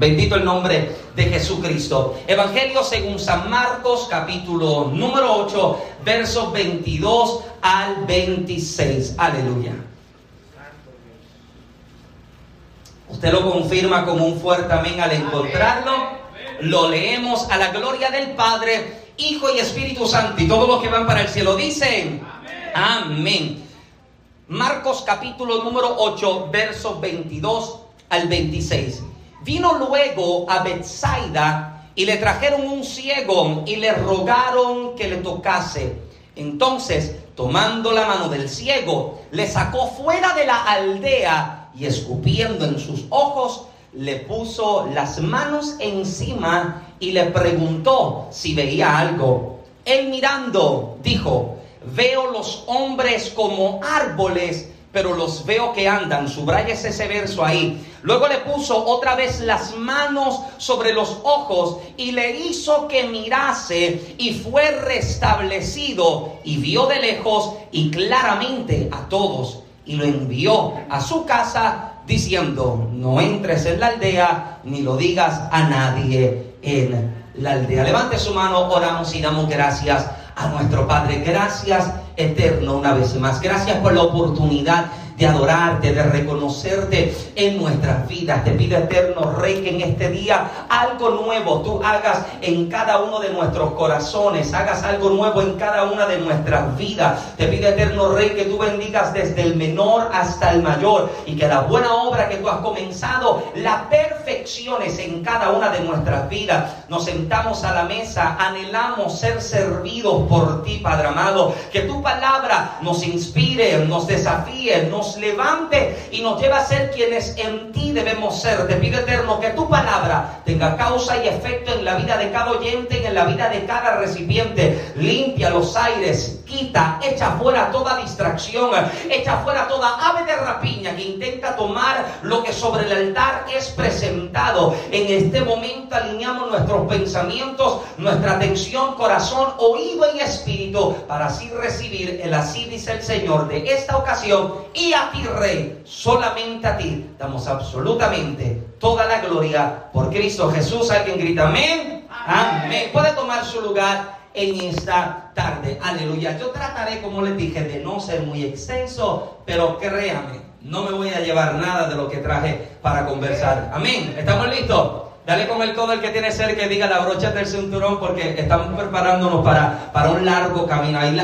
Bendito el nombre de Jesucristo. Evangelio según San Marcos, capítulo número 8, versos 22 al 26. Aleluya. Usted lo confirma como un fuerte amén al encontrarlo. Lo leemos a la gloria del Padre, Hijo y Espíritu Santo. Y todos los que van para el cielo dicen, amén. Marcos capítulo número 8, versos 22 al 26. Vino luego a Bethsaida y le trajeron un ciego y le rogaron que le tocase. Entonces, tomando la mano del ciego, le sacó fuera de la aldea y escupiendo en sus ojos, le puso las manos encima y le preguntó si veía algo. Él mirando, dijo, veo los hombres como árboles pero los veo que andan. Subrayes ese verso ahí. Luego le puso otra vez las manos sobre los ojos y le hizo que mirase y fue restablecido y vio de lejos y claramente a todos y lo envió a su casa diciendo, no entres en la aldea ni lo digas a nadie en la aldea. Levante su mano, oramos y damos gracias a nuestro Padre. Gracias eterno una vez más. Gracias por la oportunidad de adorarte, de reconocerte en nuestras vidas. Te pido, eterno Rey, que en este día algo nuevo tú hagas en cada uno de nuestros corazones, hagas algo nuevo en cada una de nuestras vidas. Te pido, eterno Rey, que tú bendigas desde el menor hasta el mayor y que la buena obra que tú has comenzado la perfecciones en cada una de nuestras vidas. Nos sentamos a la mesa, anhelamos ser servidos por ti, Padre amado. Que tu palabra nos inspire, nos desafíe, nos levante y nos lleva a ser quienes en ti debemos ser. Te pido eterno que tu palabra tenga causa y efecto en la vida de cada oyente y en la vida de cada recipiente. Limpia los aires, quita, echa fuera toda distracción, echa fuera toda ave de rapiña que intenta tomar lo que sobre el altar es presentado. En este momento alineamos nuestros pensamientos, nuestra atención, corazón, oído y espíritu para así recibir el así dice el Señor de esta ocasión y a ti, Rey, solamente a ti damos absolutamente toda la gloria por Cristo Jesús. Alguien grita amén. Amén. Puede tomar su lugar en esta tarde. Aleluya. Yo trataré, como les dije, de no ser muy extenso, pero créame, no me voy a llevar nada de lo que traje para conversar. Amén. ¿Estamos listos? Dale con el codo el que tiene cerca y diga la brocha del cinturón porque estamos preparándonos para, para un largo camino. Hay,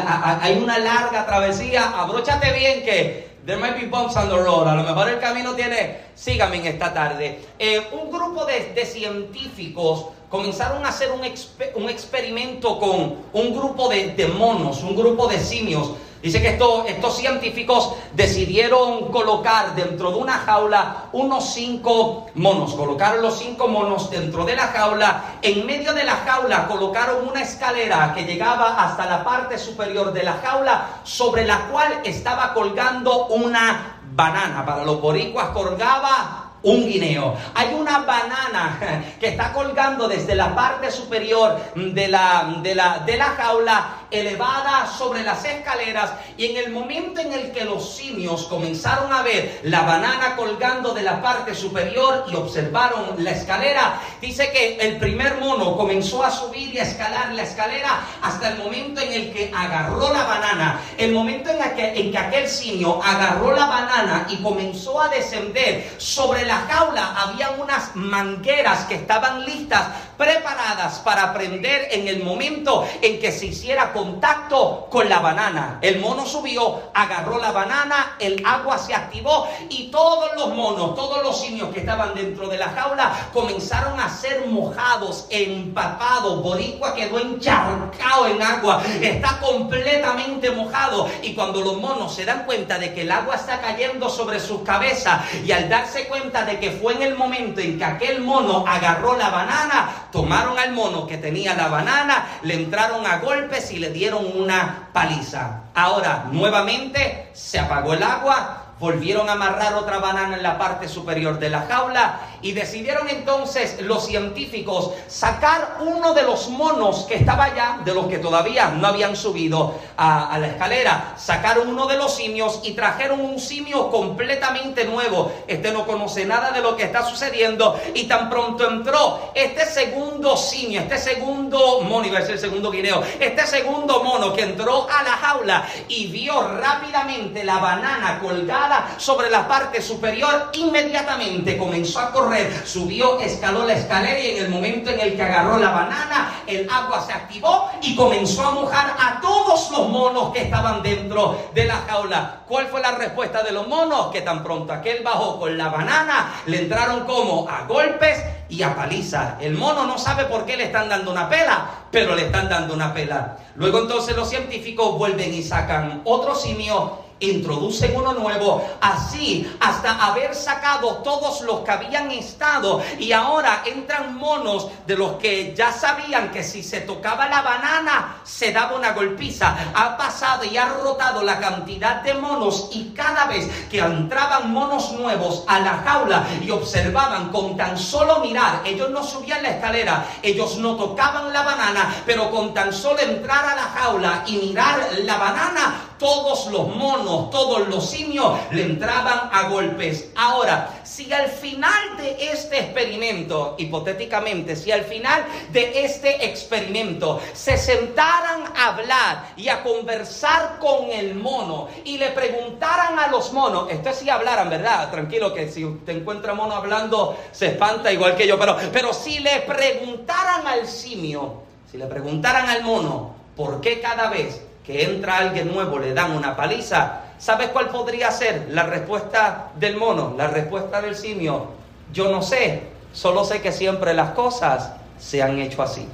hay una larga travesía. Abróchate bien que There might be bumps on the road. A lo mejor el camino tiene. Sígame en esta tarde. Eh, un grupo de, de, científicos comenzaron a hacer un, un experimento con un grupo de, de monos, un grupo de simios. Dice que estos científicos decidieron colocar dentro de una jaula unos cinco monos. Colocaron los cinco monos dentro de la jaula. En medio de la jaula colocaron una escalera que llegaba hasta la parte superior de la jaula, sobre la cual estaba colgando una banana. Para los boricuas colgaba un guineo. Hay una banana que está colgando desde la parte superior de la, de la, de la jaula elevada sobre las escaleras y en el momento en el que los simios comenzaron a ver la banana colgando de la parte superior y observaron la escalera, dice que el primer mono comenzó a subir y a escalar la escalera hasta el momento en el que agarró la banana, el momento en, que, en que aquel simio agarró la banana y comenzó a descender. Sobre la jaula, había unas mangueras que estaban listas preparadas para aprender en el momento en que se hiciera contacto con la banana. El mono subió, agarró la banana, el agua se activó y todos los monos, todos los simios que estaban dentro de la jaula comenzaron a ser mojados, empapados. Boricua quedó encharcado en agua, está completamente mojado y cuando los monos se dan cuenta de que el agua está cayendo sobre sus cabezas y al darse cuenta de que fue en el momento en que aquel mono agarró la banana, tomaron al mono que tenía la banana, le entraron a golpes y le dieron una paliza. Ahora, nuevamente se apagó el agua, volvieron a amarrar otra banana en la parte superior de la jaula y decidieron entonces los científicos sacar uno de los monos que estaba allá, de los que todavía no habían subido a, la escalera, sacaron uno de los simios y trajeron un simio completamente nuevo. Este no conoce nada de lo que está sucediendo y tan pronto entró este segundo simio, este segundo mono, iba a ser el segundo guineo, este segundo mono que entró a la jaula y vio rápidamente la banana colgada sobre la parte superior, inmediatamente comenzó a correr, subió, escaló la escalera y en el momento en el que agarró la banana, el agua se activó y comenzó a mojar a todos los monos que estaban dentro de la jaula. ¿Cuál fue la respuesta de los monos? Que tan pronto aquel bajó con la banana, le entraron como a golpes y a paliza. El mono no sabe por qué le están dando una pela, pero le están dando una pela. Luego entonces los científicos vuelven y sacan otro simio introducen uno nuevo, así hasta haber sacado todos los que habían estado y ahora entran monos de los que ya sabían que si se tocaba la banana se daba una golpiza. Ha pasado y ha rotado la cantidad de monos y cada vez que entraban monos nuevos a la jaula y observaban con tan solo mirar, ellos no subían la escalera, ellos no tocaban la banana, pero con tan solo entrar a la jaula y mirar la banana, todos los monos, todos los simios le entraban a golpes. Ahora, si al final de este experimento, hipotéticamente, si al final de este experimento se sentaran a hablar y a conversar con el mono y le preguntaran a los monos, esto si hablaran, ¿verdad? Tranquilo que si te encuentra mono hablando se espanta igual que yo, pero, pero si le preguntaran al simio, si le preguntaran al mono, ¿por qué cada vez que entra alguien nuevo, le dan una paliza, ¿sabes cuál podría ser la respuesta del mono, la respuesta del simio? Yo no sé, solo sé que siempre las cosas se han hecho así.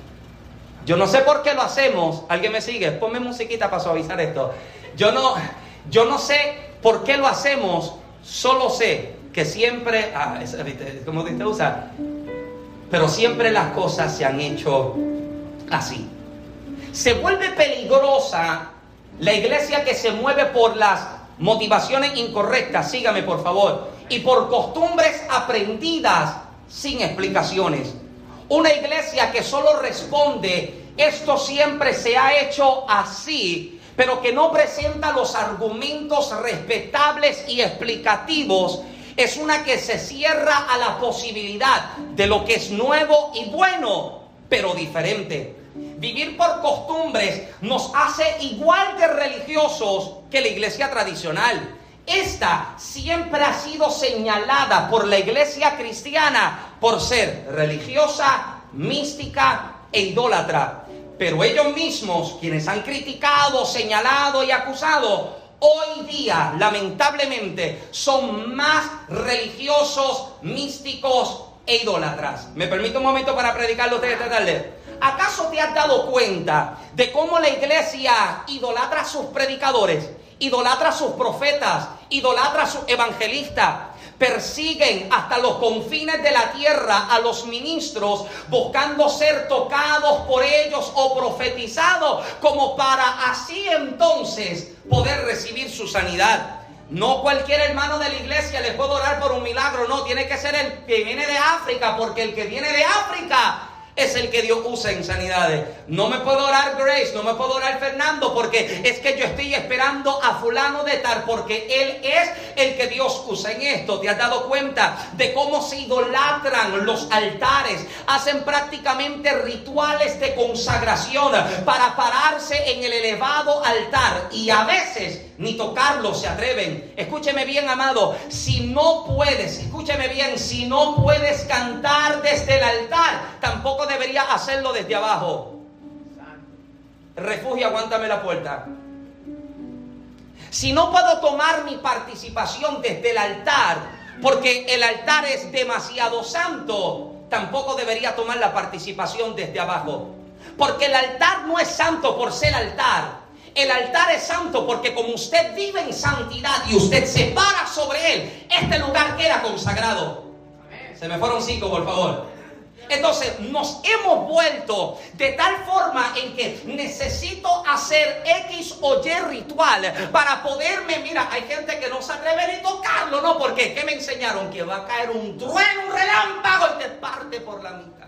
Yo no sé por qué lo hacemos. ¿Alguien me sigue? Ponme musiquita para suavizar esto. Yo no, yo no sé por qué lo hacemos, solo sé que siempre, ah, ¿cómo te usa? Pero siempre las cosas se han hecho así. Se vuelve peligrosa la iglesia que se mueve por las motivaciones incorrectas, sígame por favor, y por costumbres aprendidas sin explicaciones. Una iglesia que solo responde, esto siempre se ha hecho así, pero que no presenta los argumentos respetables y explicativos, es una que se cierra a la posibilidad de lo que es nuevo y bueno, pero diferente. Vivir por costumbres nos hace igual de religiosos que la iglesia tradicional. Esta siempre ha sido señalada por la iglesia cristiana por ser religiosa, mística e idólatra. Pero ellos mismos, quienes han criticado, señalado y acusado, hoy día, lamentablemente, son más religiosos, místicos e idólatras. ¿Me permite un momento para predicarlo ustedes esta tarde? ¿Acaso te has dado cuenta de cómo la iglesia idolatra a sus predicadores, idolatra a sus profetas, idolatra a sus evangelistas? Persiguen hasta los confines de la tierra a los ministros buscando ser tocados por ellos o profetizados como para así entonces poder recibir su sanidad. No cualquier hermano de la iglesia le puede orar por un milagro, no, tiene que ser el que viene de África, porque el que viene de África es el que Dios usa en sanidades. No me puedo orar Grace, no me puedo orar Fernando, porque es que yo estoy esperando a fulano de tal, porque Él es el que Dios usa en esto. ¿Te has dado cuenta de cómo se idolatran los altares? Hacen prácticamente rituales de consagración para pararse en el elevado altar y a veces ni tocarlo se atreven. Escúcheme bien, amado, si no puedes, escúcheme bien, si no puedes cantar desde el altar, tampoco deberías hacerlo desde abajo. Refugio, aguántame la puerta. Si no puedo tomar mi participación desde el altar, porque el altar es demasiado santo, tampoco debería tomar la participación desde abajo. Porque el altar no es santo por ser altar. El altar es santo porque como usted vive en santidad y usted se para sobre él, este lugar queda consagrado. Se me fueron cinco, por favor. Entonces nos hemos vuelto de tal forma en que necesito hacer X o Y ritual para poderme, mira, hay gente que no se atreve ni tocarlo, ¿no? Porque ¿qué me enseñaron? Que va a caer un trueno, un relámpago y te parte por la mitad.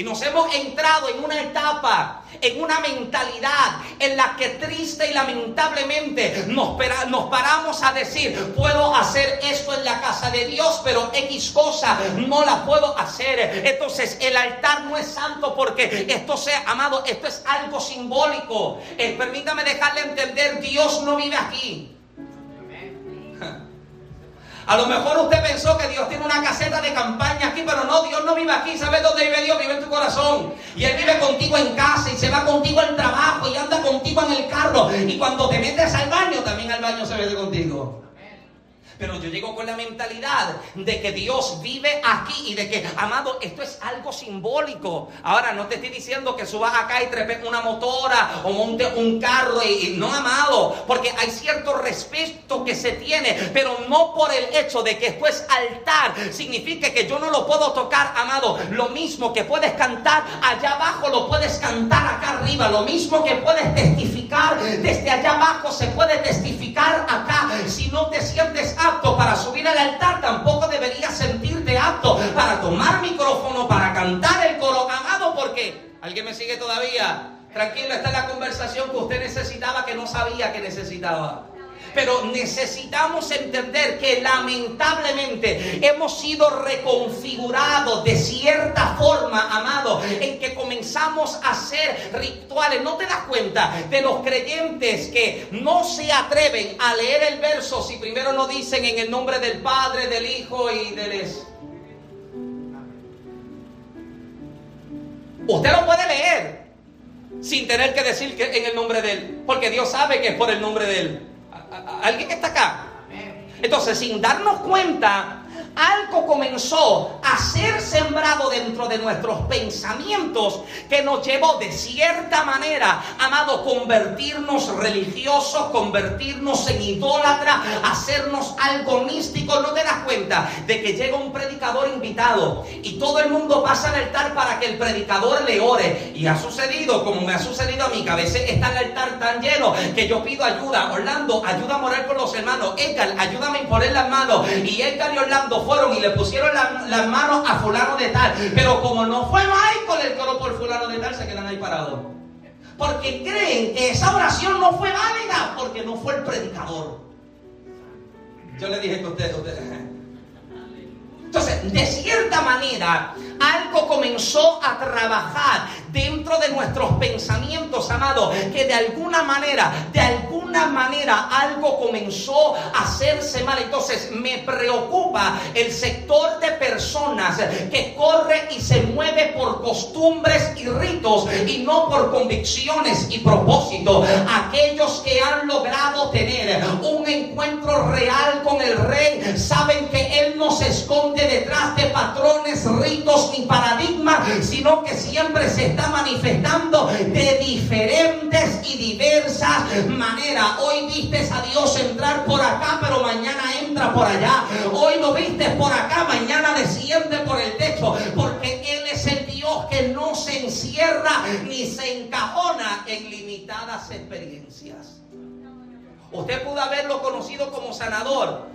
Y nos hemos entrado en una etapa, en una mentalidad en la que triste y lamentablemente nos, paramos a decir, puedo hacer esto en la casa de Dios, pero X cosa no la puedo hacer. Entonces el altar no es santo porque esto sea, amado, esto es algo simbólico. Eh, permítame dejarle entender, Dios no vive aquí. A lo mejor usted pensó que Dios tiene una caseta de campaña aquí, pero no, Dios no vive aquí. ¿Sabes dónde vive Dios? Vive en tu corazón. Y Él vive contigo en casa y se va contigo al trabajo y anda contigo en el carro. Y cuando te metes al baño, también al baño se ve contigo. Pero yo llego con la mentalidad de que Dios vive aquí y de que, amado, esto es algo simbólico. Ahora, no te estoy diciendo que subas acá y trepes una motora o monte un carro y, no, amado, porque hay cierto respeto que se tiene, pero no por el hecho de que esto es altar, significa que yo no lo puedo tocar, amado. Lo mismo que puedes cantar allá abajo, lo puedes cantar acá arriba. Lo mismo que puedes testificar desde allá abajo, se puede testificar acá. Si no te sientes para subir al altar, tampoco debería sentirte apto para tomar micrófono, para cantar el coro amado, porque alguien me sigue todavía. Tranquilo, esta es la conversación que usted necesitaba que no sabía que necesitaba. Pero necesitamos entender que lamentablemente hemos sido reconfigurados de cierta forma, amado, en que comenzamos a hacer rituales. ¿No te das cuenta de los creyentes que no se atreven a leer el verso si primero no dicen en el nombre del Padre, del Hijo y del Espíritu? Usted lo puede leer sin tener que decir que en el nombre de Él, porque Dios sabe que es por el nombre de Él. ¿Alguien que está acá? Entonces, sin darnos cuenta, algo comenzó a ser sembrado dentro de nuestros pensamientos que nos llevó de cierta manera, amado, convertirnos religiosos, convertirnos en idólatra, hacernos algo místico. No te das cuenta de que llega un predicador invitado y todo el mundo pasa al altar para que el predicador le ore. Y ha sucedido, como me ha sucedido a mí, que está el altar tan lleno que yo pido ayuda. Orlando, ayuda a morar con los hermanos. Edgar, ayúdame a imponer las manos. Y Edgar y Orlando fueron y le pusieron las manos a fulano de tal. Pero como no fue Michael el coro por fulano de tal, se quedan ahí parados. Porque creen que esa oración no fue válida porque no fue el predicador. Yo le dije que usted, usted entonces, de cierta manera, algo comenzó a trabajar dentro de nuestros pensamientos, amados, que de alguna manera, de alguna manera, algo comenzó a hacerse mal. Entonces, me preocupa el sector de personas que corre y se mueve por costumbres y ritos y no por convicciones y propósitos. Aquellos que han logrado tener un encuentro real con el rey saben que él no se esconde detrás de patrones, ritos ni paradigmas, sino que siempre se está manifestando de diferentes y diversas maneras. Hoy vistes a Dios entrar por acá, pero mañana entra por allá. Hoy lo vistes por acá, mañana desciende por el techo, porque Él es el Dios que no se encierra ni se encajona en limitadas experiencias. Usted pudo haberlo conocido como sanador,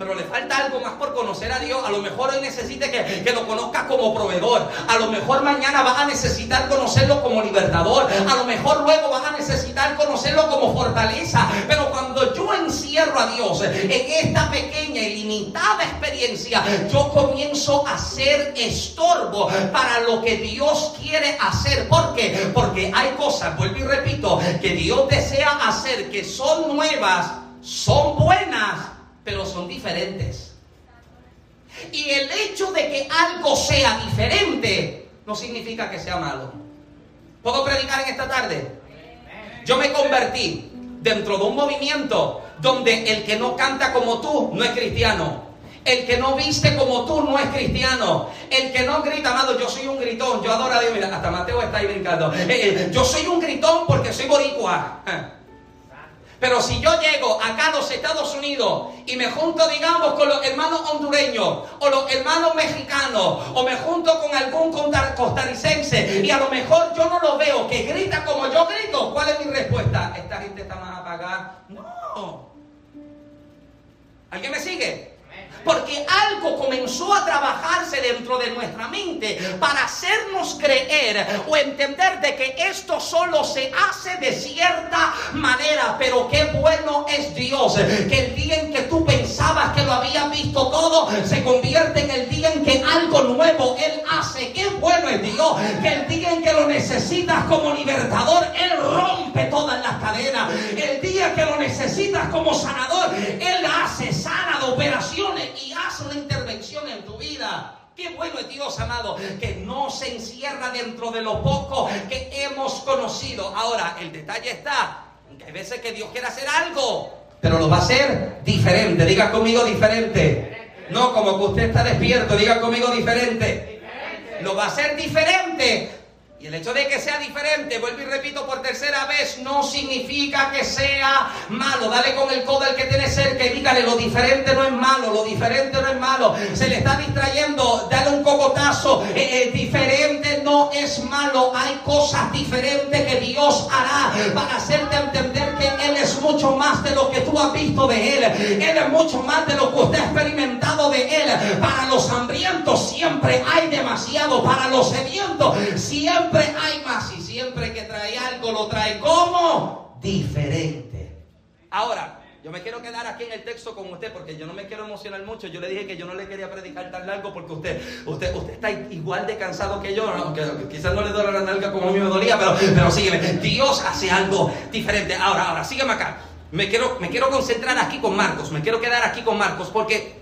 pero le falta algo más por conocer a Dios. A lo mejor hoy necesite que, que, lo conozca como proveedor. A lo mejor mañana vas a necesitar conocerlo como libertador. A lo mejor luego vas a necesitar conocerlo como fortaleza. Pero cuando yo encierro a Dios en esta pequeña y limitada experiencia, yo comienzo a ser estorbo para lo que Dios quiere hacer. ¿Por qué? Porque hay cosas, vuelvo y repito, que Dios desea hacer que son nuevas, son buenas, pero son diferentes. Y el hecho de que algo sea diferente no significa que sea malo. ¿Puedo predicar en esta tarde? Yo me convertí dentro de un movimiento donde el que no canta como tú no es cristiano. El que no viste como tú no es cristiano. El que no grita, amado, yo soy un gritón. Yo adoro a Dios. Mira, hasta Mateo está ahí brincando. Eh, eh, yo soy un gritón porque soy boricua. Pero si yo llego acá a los Estados Unidos y me junto, digamos, con los hermanos hondureños o los hermanos mexicanos o me junto con algún costarricense y a lo mejor yo no lo veo que grita como yo grito, ¿cuál es mi respuesta? Esta gente está más apagada. No. ¿Alguien me sigue? Porque algo comenzó a trabajarse dentro de nuestra mente para hacernos creer o entender de que esto solo se hace de cierta manera. Pero qué bueno es Dios. Que el día en que tú pensabas que lo habías visto todo, se convierte en el día en que algo nuevo Él hace. Qué bueno es Dios. Que el día en que lo necesitas como libertador, Él rompe todas las cadenas. El día que lo necesitas como sanador, Él hace sana de operaciones y hace una intervención en tu vida. Qué bueno es Dios, amado, que no se encierra dentro de lo poco que hemos conocido. Ahora, el detalle está que hay veces que Dios quiere hacer algo, pero lo va a hacer diferente. Diga conmigo diferente. No, como que usted está despierto, diga conmigo diferente. Lo va a hacer diferente, y el hecho de que sea diferente, vuelvo y repito por tercera vez, no significa que sea malo. Dale con el codo al que tiene cerca y dígale, lo diferente no es malo, lo diferente no es malo. Se le está distrayendo, dale un cocotazo. Eh, eh, diferente no es malo. Hay cosas diferentes que Dios hará para hacerte entender que Él es mucho más de lo que tú has visto de Él. Él es mucho más de lo que usted ha experimentado de Él. Para los hambrientos siempre hay demasiado. Para los sedientos siempre siempre hay más y siempre que trae algo lo trae como diferente. Ahora, yo me quiero quedar aquí en el texto con usted porque yo no me quiero emocionar mucho. Yo le dije que yo no le quería predicar tan largo porque usted, usted, usted está igual de cansado que yo. quizás no le duele la nalga como a mí me dolía, pero, pero sígueme. Dios hace algo diferente. Ahora, ahora, sígueme acá. Me quiero, me quiero concentrar aquí con Marcos. Me quiero quedar aquí con Marcos porque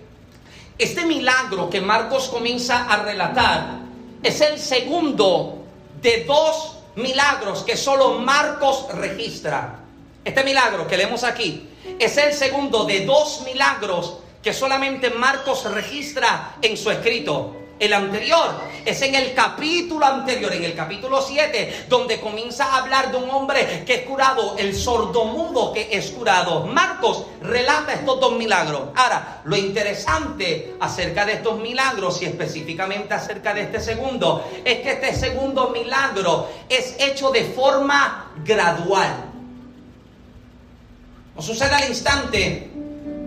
este milagro que Marcos comienza a relatar es el segundo de dos milagros que solo Marcos registra. Este milagro que leemos aquí es el segundo de dos milagros que solamente Marcos registra en su escrito. El anterior es en el capítulo anterior, en el capítulo 7, donde comienza a hablar de un hombre que es curado, el sordomudo que es curado. Marcos relata estos dos milagros. Ahora, lo interesante acerca de estos milagros y específicamente acerca de este segundo, es que este segundo milagro es hecho de forma gradual. No sucede al instante,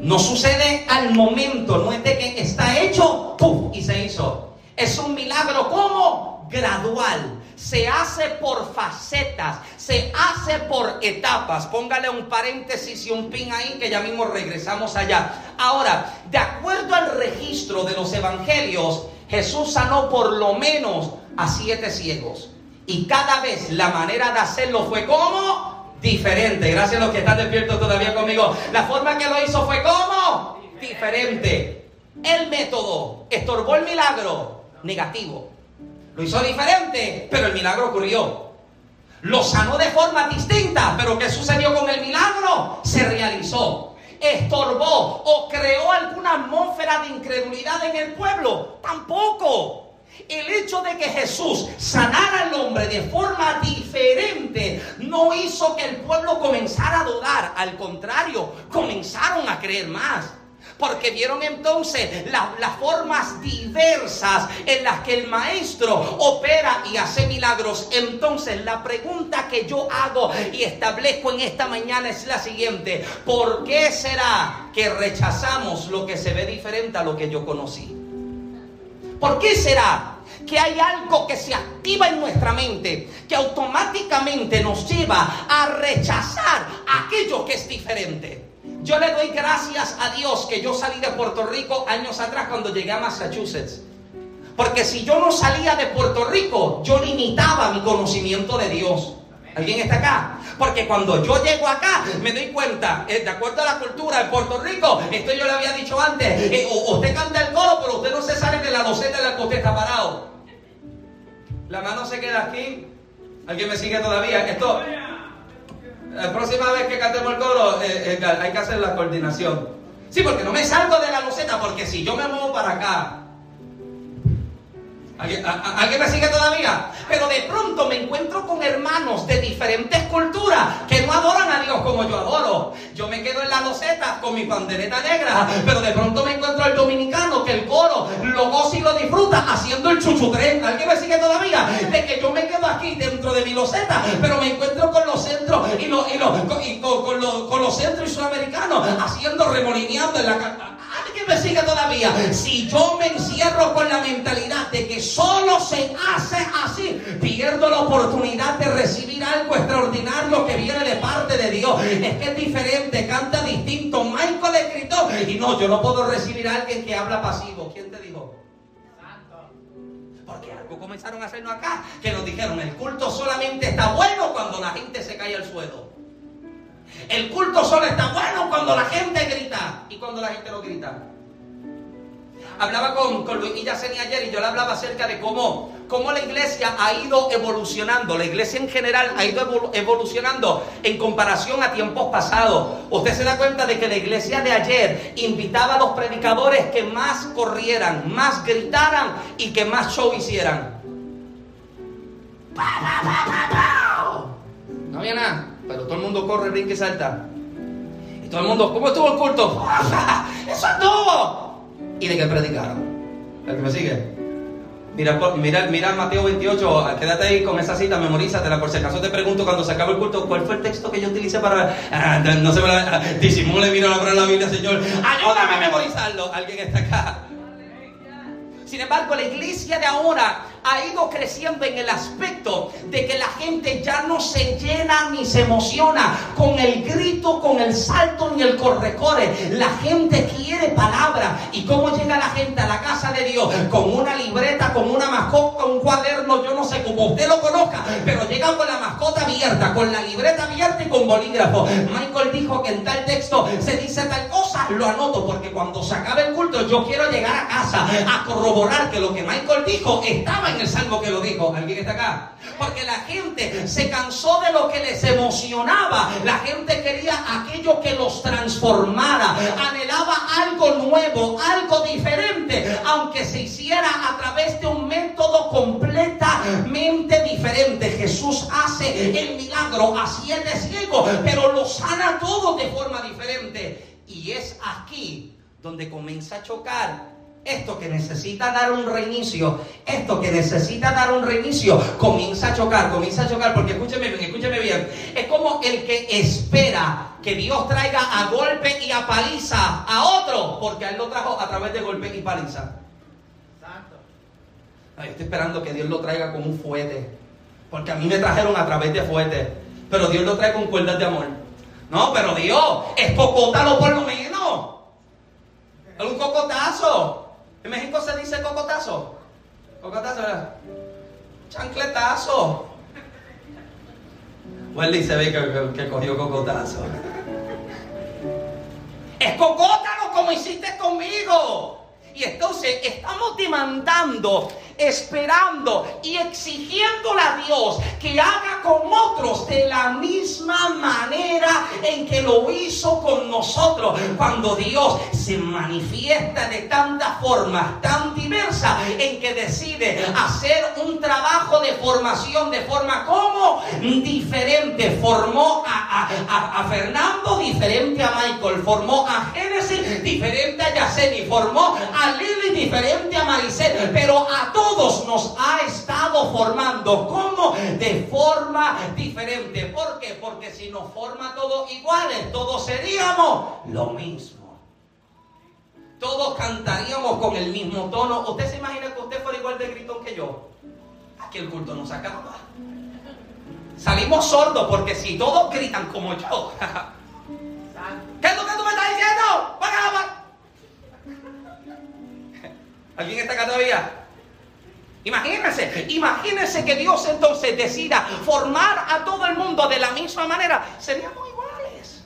no sucede al momento, no es de que está hecho ¡puf! y se hizo. Es un milagro como gradual. Se hace por facetas, se hace por etapas. Póngale un paréntesis y un pin ahí que ya mismo regresamos allá. Ahora, de acuerdo al registro de los evangelios, Jesús sanó por lo menos a siete ciegos. Y cada vez la manera de hacerlo fue como diferente. Gracias a los que están despiertos todavía conmigo. La forma que lo hizo fue como diferente. El método estorbó el milagro negativo. Lo hizo diferente, pero el milagro ocurrió. Lo sanó de forma distinta, pero ¿qué sucedió con el milagro? Se realizó. Estorbó o creó alguna atmósfera de incredulidad en el pueblo. Tampoco. El hecho de que Jesús sanara al hombre de forma diferente no hizo que el pueblo comenzara a dudar. Al contrario, comenzaron a creer más. Porque vieron entonces las formas diversas en las que el maestro opera y hace milagros. Entonces la pregunta que yo hago y establezco en esta mañana es la siguiente. ¿Por qué será que rechazamos lo que se ve diferente a lo que yo conocí? ¿Por qué será que hay algo que se activa en nuestra mente que automáticamente nos lleva a rechazar aquello que es diferente? Yo le doy gracias a Dios que yo salí de Puerto Rico años atrás cuando llegué a Massachusetts. Porque si yo no salía de Puerto Rico, yo limitaba mi conocimiento de Dios. ¿Alguien está acá? Porque cuando yo llego acá, me doy cuenta, eh, de acuerdo a la cultura de Puerto Rico, esto yo le había dicho antes, eh, usted canta el coro, pero usted no se sale de la doceta en la que usted está parado. La mano se queda aquí. ¿Alguien me sigue todavía? Esto, la próxima vez que cantemos el coro, eh, hay que hacer la coordinación. Sí, porque no me salgo de la loseta, porque si yo me muevo para acá, ¿Alguien, me sigue todavía? Pero de pronto me encuentro con hermanos de diferentes culturas que no adoran a Dios como yo adoro. Yo me quedo en la loseta con mi pandereta negra, pero de pronto me encuentro al dominicano que el coro lo goza y lo disfruta haciendo el chuchutrén. ¿Alguien me sigue todavía? De que yo me quedo aquí dentro de mi loseta, pero me encuentro con los centros y, los, y, los, con, los, con los centros y sudamericanos haciendo remolineando en la ¿Alguien me sigue todavía? Si yo me encierro con la mentalidad de que solo se hace así, pierdo la oportunidad de recibir algo extraordinario que viene de parte de Dios. Es que es diferente, canta distinto. Michael escritor. Y no, yo no puedo recibir a alguien que habla pasivo. ¿Quién te dijo? Porque algo comenzaron a hacernos acá, que nos dijeron, el culto solamente está bueno cuando la gente se cae al suelo. El culto solo está bueno cuando la gente grita y cuando la gente no grita. Hablaba con, con Luis Yaceni ayer y yo le hablaba acerca de cómo, cómo la iglesia ha ido evolucionando. La iglesia en general ha ido evolucionando en comparación a tiempos pasados. Usted se da cuenta de que la iglesia de ayer invitaba a los predicadores que más corrieran, más gritaran y que más show hicieran. No había nada. Pero todo el mundo corre, brinca y salta. Y todo el mundo, ¿cómo estuvo el culto? ¡Eso estuvo! ¿Y de qué predicaron? ¿El que me sigue? Mira, mira, mira Mateo 28, quédate ahí con esa cita, memorízatela. Por si acaso te pregunto cuando se acaba el culto, ¿cuál fue el texto que yo utilicé para.? Ah, no se me la. Ah, disimule, mira la la Biblia, Señor. Ayúdame a memorizarlo. Alguien está acá. Sin embargo, la iglesia de ahora ha ido creciendo en el aspecto de que la gente ya no se llena ni se emociona con el grito, con el salto ni el corre-corre. La gente quiere palabra. ¿Y cómo llega la gente a la casa de Dios? Con una libreta, con una mascota, un cuaderno, yo no sé cómo usted lo conozca, pero llega con la mascota abierta, con la libreta abierta y con bolígrafo. Michael dijo que en tal texto se dice tal cosa, lo anoto porque cuando se acabe el culto yo quiero llegar a casa a corroborar que lo que Michael dijo estaba en el salmo que lo dijo. ¿Alguien está acá? Porque la gente se cansó de lo que les emocionaba. La gente quería aquello que los transformara. Anhelaba algo nuevo, algo diferente, aunque se hiciera a través de un método completamente diferente. Jesús hace el milagro a siete ciegos, pero lo sana todo de forma diferente. Y es aquí donde comienza a chocar esto que necesita dar un reinicio, esto que necesita dar un reinicio, comienza a chocar, comienza a chocar, porque escúcheme bien, escúcheme bien. Es como el que espera que Dios traiga a golpe y a paliza a otro, porque a él lo trajo a través de golpe y paliza. Ay, estoy esperando que Dios lo traiga con un fuete, porque a mí me trajeron a través de fuete, pero Dios lo trae con cuerdas de amor. No, pero Dios, es cocótalo por lo menos. Es un cocotazo. En México se dice cocotazo. Cocotazo, ¿verdad? Chancletazo. Wendy se ve que, cogió cocotazo. Es cocótalo como hiciste conmigo. Y entonces estamos demandando esperando y exigiéndole a Dios que haga con otros de la misma manera en que lo hizo con nosotros. Cuando Dios se manifiesta de tantas formas tan diversas en que decide hacer un trabajo de formación de forma como diferente. Formó a, a, Fernando diferente a Michael, formó a Génesis diferente a Yaceni, formó a Lili diferente a Maricel, pero a todos todos nos ha estado formando. ¿Cómo? De forma diferente. ¿Por qué? Porque si nos forma todos iguales, todos seríamos lo mismo. Todos cantaríamos con el mismo tono. ¿Usted se imagina que usted fuera igual de gritón que yo? Aquí el culto nos acaba. Salimos sordos porque si todos gritan como yo. ¿Qué es lo que tú me estás diciendo? ¿Alguien está acá todavía? Imagínense, imagínense que Dios entonces decida formar a todo el mundo de la misma manera. Seríamos iguales.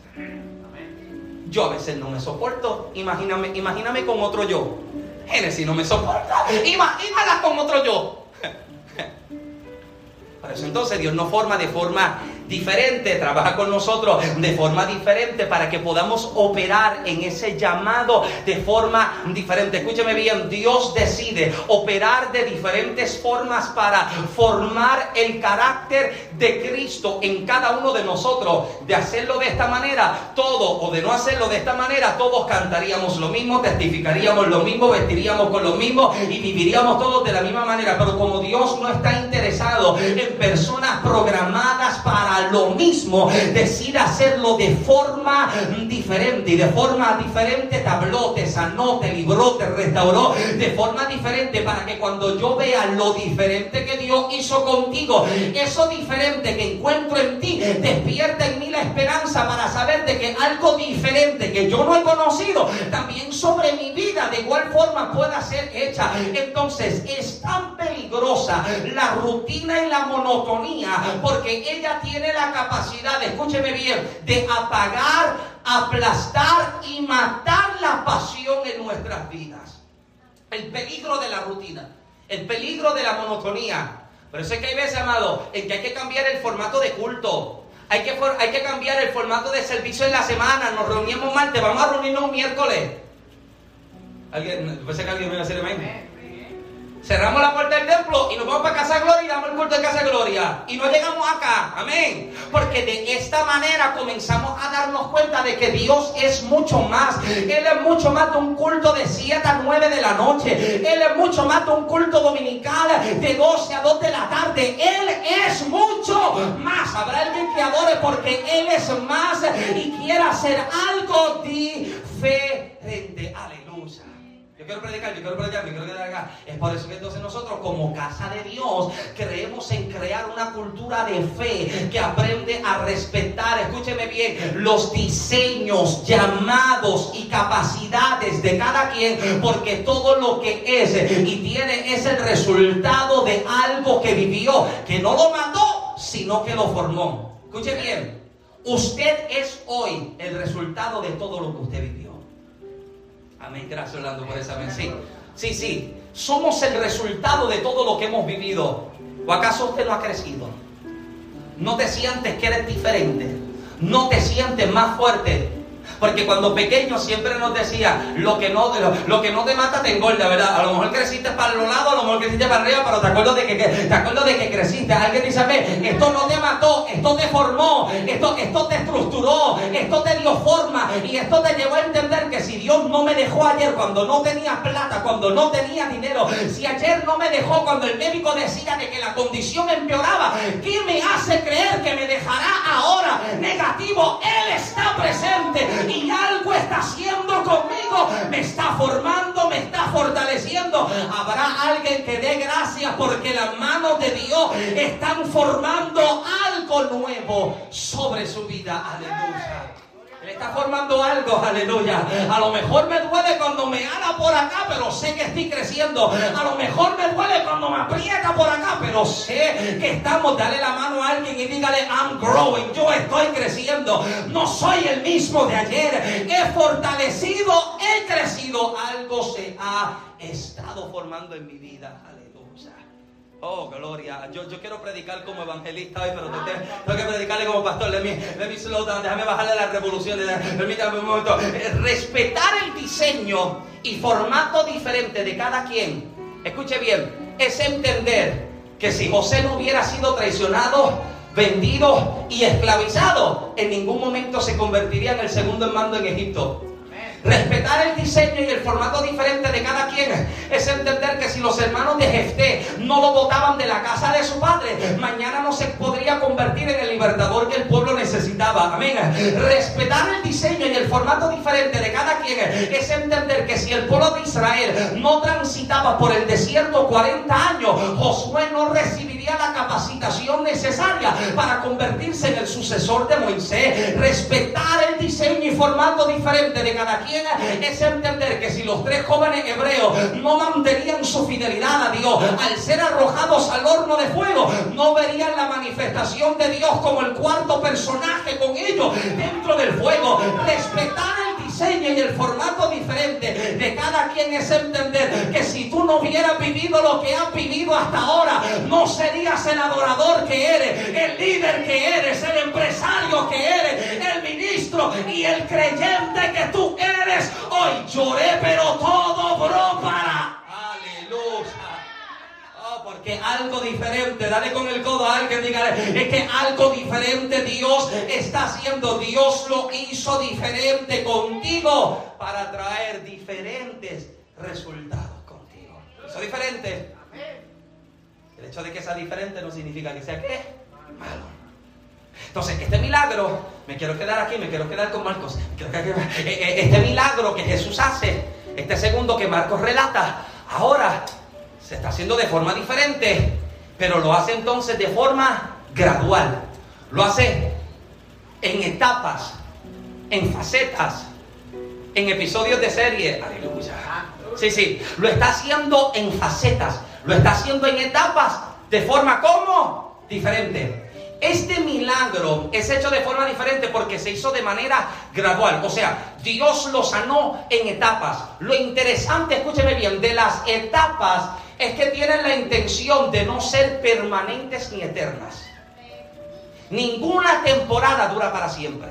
Yo a veces no me soporto. Imagíname, imagíname con otro yo. Génesis no me soporta. Imagínala con otro yo. Entonces Dios nos forma de forma diferente, trabaja con nosotros de forma diferente para que podamos operar en ese llamado de forma diferente. Escúcheme bien, Dios decide operar de diferentes formas para formar el carácter de Cristo en cada uno de nosotros. De hacerlo de esta manera, todo, o de no hacerlo de esta manera, todos cantaríamos lo mismo, testificaríamos lo mismo, vestiríamos con lo mismo y viviríamos todos de la misma manera. Pero como Dios no está interesado en personas programadas para lo mismo, decide hacerlo de forma diferente. Y de forma diferente te habló, te sanó, te libró, te restauró. De forma diferente para que cuando yo vea lo diferente que Dios hizo contigo, eso diferente que encuentro en ti, despierta en mí la esperanza para saber de que algo diferente que yo no he conocido, también sobre mi vida de igual forma pueda ser hecha. Entonces es tan peligrosa la rutina y la monotonía porque ella tiene la capacidad, escúcheme bien, de apagar, aplastar y matar la pasión en nuestras vidas. El peligro de la rutina, el peligro de la monotonía. Pero es que hay veces, amado, en que hay que cambiar el formato de culto. Hay que, hay que cambiar el formato de servicio en la semana. Nos reunimos martes, vamos a reunirnos un miércoles. ¿Alguien, pensé que alguien me iba a decir amén? Cerramos la puerta del templo y nos vamos para Casa Gloria y damos el culto de Casa Gloria. Y no llegamos acá. Amén. Porque de esta manera comenzamos a darnos cuenta de que Dios es mucho más. Él es mucho más de un culto de 7 a 9 de la noche. Él es mucho más de un culto dominical de 12 a 2 de la tarde. Él es mucho más. Habrá alguien que adore porque Él es más y quiere hacer algo diferente. Quiero predicar, yo quiero predicar, yo quiero quedar acá. Es por eso que entonces nosotros como casa de Dios creemos en crear una cultura de fe que aprende a respetar, escúcheme bien, los diseños, llamados y capacidades de cada quien, porque todo lo que es y tiene es el resultado de algo que vivió, que no lo mató, sino que lo formó. Escuche bien, usted es hoy el resultado de todo lo que usted vivió. Amén. Gracias, Orlando, por esa Sí, sí, sí. Somos el resultado de todo lo que hemos vivido. ¿O acaso usted no ha crecido? ¿No te sientes que eres diferente? ¿No te sientes más fuerte? Porque cuando pequeños siempre nos decía, lo que no, lo, que no te mata te engorda, ¿verdad? A lo mejor creciste para los lados, a lo mejor creciste para arriba, pero te acuerdas de que, te acuerdas de que creciste. Alguien dice, esto no te mató, esto te formó, esto, esto te estructuró, esto te dio forma y esto te llevó a entender que si Dios no me dejó ayer cuando no tenía plata, cuando no tenía dinero, si ayer no me dejó cuando el médico decía de que la condición empeoraba, ¿qué me hace creer que me dejará ahora negativo? Él está presente y algo está haciendo conmigo, me está formando, me está fortaleciendo. Habrá alguien que dé gracias porque las manos de Dios están formando algo nuevo sobre su vida. Aleluya. Él está formando algo, aleluya. A lo mejor me duele cuando me ala por acá, pero sé que estoy creciendo. A lo mejor me duele cuando me aprieta por acá, pero sé que estamos. Dale la mano a alguien y dígale, I'm growing. Yo estoy creciendo. No soy el mismo de ayer. He fortalecido, he crecido. Algo se ha estado formando en mi vida. Oh, gloria. Yo, quiero predicar como evangelista hoy, pero tengo que predicarle como pastor. Let me, let slow down. Déjame bajarle la revolución. Permítame un momento. Eh, respetar el diseño y formato diferente de cada quien. Escuche bien. Es entender que si José no hubiera sido traicionado, vendido y esclavizado, en ningún momento se convertiría en el segundo en mando en Egipto. Respetar el diseño y el formato diferente de cada quien es entender que si los hermanos de Jefté no lo votaban de la casa de su padre, mañana no se podría convertir en el libertador que el pueblo necesitaba. Amén. Respetar el diseño y el formato diferente de cada quien es entender que si el pueblo de Israel no transitaba por el desierto 40 años, Josué no la capacitación necesaria para convertirse en el sucesor de Moisés. Respetar el diseño y formato diferente de cada quien es entender que si los tres jóvenes hebreos no mantenían su fidelidad a Dios, al ser arrojados al horno de fuego, no verían la manifestación de Dios como el cuarto personaje con ellos dentro del fuego. Respetar diseño y el formato diferente de cada quien es entender que si tú no hubieras vivido lo que has vivido hasta ahora, no serías el adorador que eres, el líder que eres, el empresario que eres, el ministro y el creyente que tú eres. Hoy lloré, pero todo bro para. Aleluya porque algo diferente, dale con el codo a alguien, dígale, es que algo diferente Dios está haciendo, Dios lo hizo diferente contigo para traer diferentes resultados contigo. ¿Eso diferente? El hecho de que sea diferente no significa que sea qué? Malo. Entonces, este milagro, me quiero quedar aquí, me quiero quedar con Marcos. Eh, eh, este milagro que Jesús hace, este segundo que Marcos relata, ahora se está haciendo de forma diferente, pero lo hace entonces de forma gradual. Lo hace en etapas, en facetas, en episodios de serie. Aleluya. Sí, sí, lo está haciendo en facetas, lo está haciendo en etapas, de forma como diferente. Este milagro es hecho de forma diferente porque se hizo de manera gradual. O sea, Dios lo sanó en etapas. Lo interesante, escúcheme bien, de las etapas es que tienen la intención de no ser permanentes ni eternas. Ninguna temporada dura para siempre.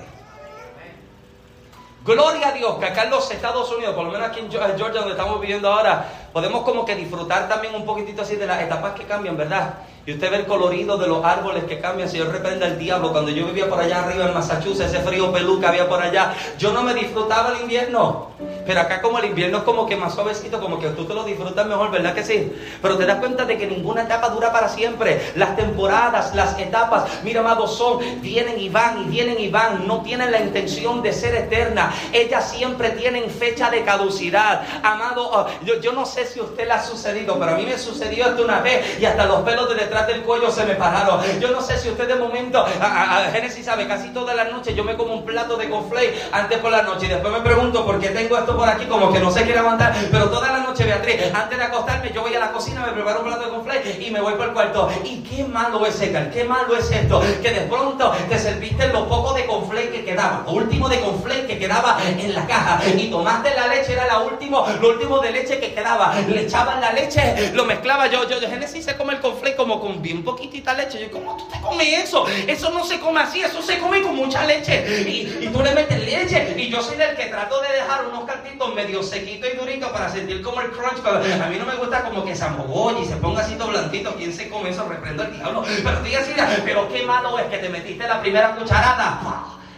Gloria a Dios que acá en los Estados Unidos, por lo menos aquí en Georgia donde estamos viviendo ahora, podemos como que disfrutar también un poquitito así de las etapas que cambian, ¿verdad? Y usted ve el colorido de los árboles que cambian. Señor, reprenda el diablo. Cuando yo vivía por allá arriba en Massachusetts, ese frío pelú que había por allá, yo no me disfrutaba el invierno. Pero acá como el invierno es como que más suavecito, como que tú te lo disfrutas mejor, ¿verdad que sí? Pero te das cuenta de que ninguna etapa dura para siempre. Las temporadas, las etapas, mira, amados, son, vienen y van y vienen y van. No tienen la intención de ser eterna. Ellas siempre tienen fecha de caducidad. Amado, oh, yo, yo no sé si a usted le ha sucedido, pero a mí me sucedió hasta una vez y hasta los pelos de detrás del cuello se me pararon. Yo no sé si usted de momento, a, Génesis sabe, casi toda la noche yo me como un plato de conflay antes por la noche y después me pregunto por qué tengo esto por aquí como que no se quiere aguantar, pero toda la noche Beatriz, antes de acostarme yo voy a la cocina, me preparo un plato de conflay y me voy por el cuarto. Y qué malo es secar, qué malo es esto, que de pronto te serviste lo poco de conflay que quedaba, lo último de conflay que quedaba en la caja y tomaste la leche, era la último, lo último de leche que quedaba, le echaban la leche, lo mezclaba yo, yo, Génesis se come el conflay como con bien poquitita leche. Yo, ¿cómo tú te comes eso? Eso no se come así, eso se come con mucha leche. Y, tú le metes leche. Y yo soy del que trato de dejar unos cartitos medio sequitos y duritos para sentir como el crunch. a mí no me gusta como que se amogolle y se ponga así todo blandito. ¿Quién se come eso? Reprendo al diablo. Pero diga así, pero qué malo es que te metiste la primera cucharada.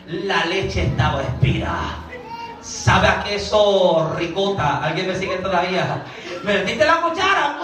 La leche estaba expirada. ¿Sabe a queso ricota? ¿Alguien me sigue todavía? ¿Me metiste la cuchara?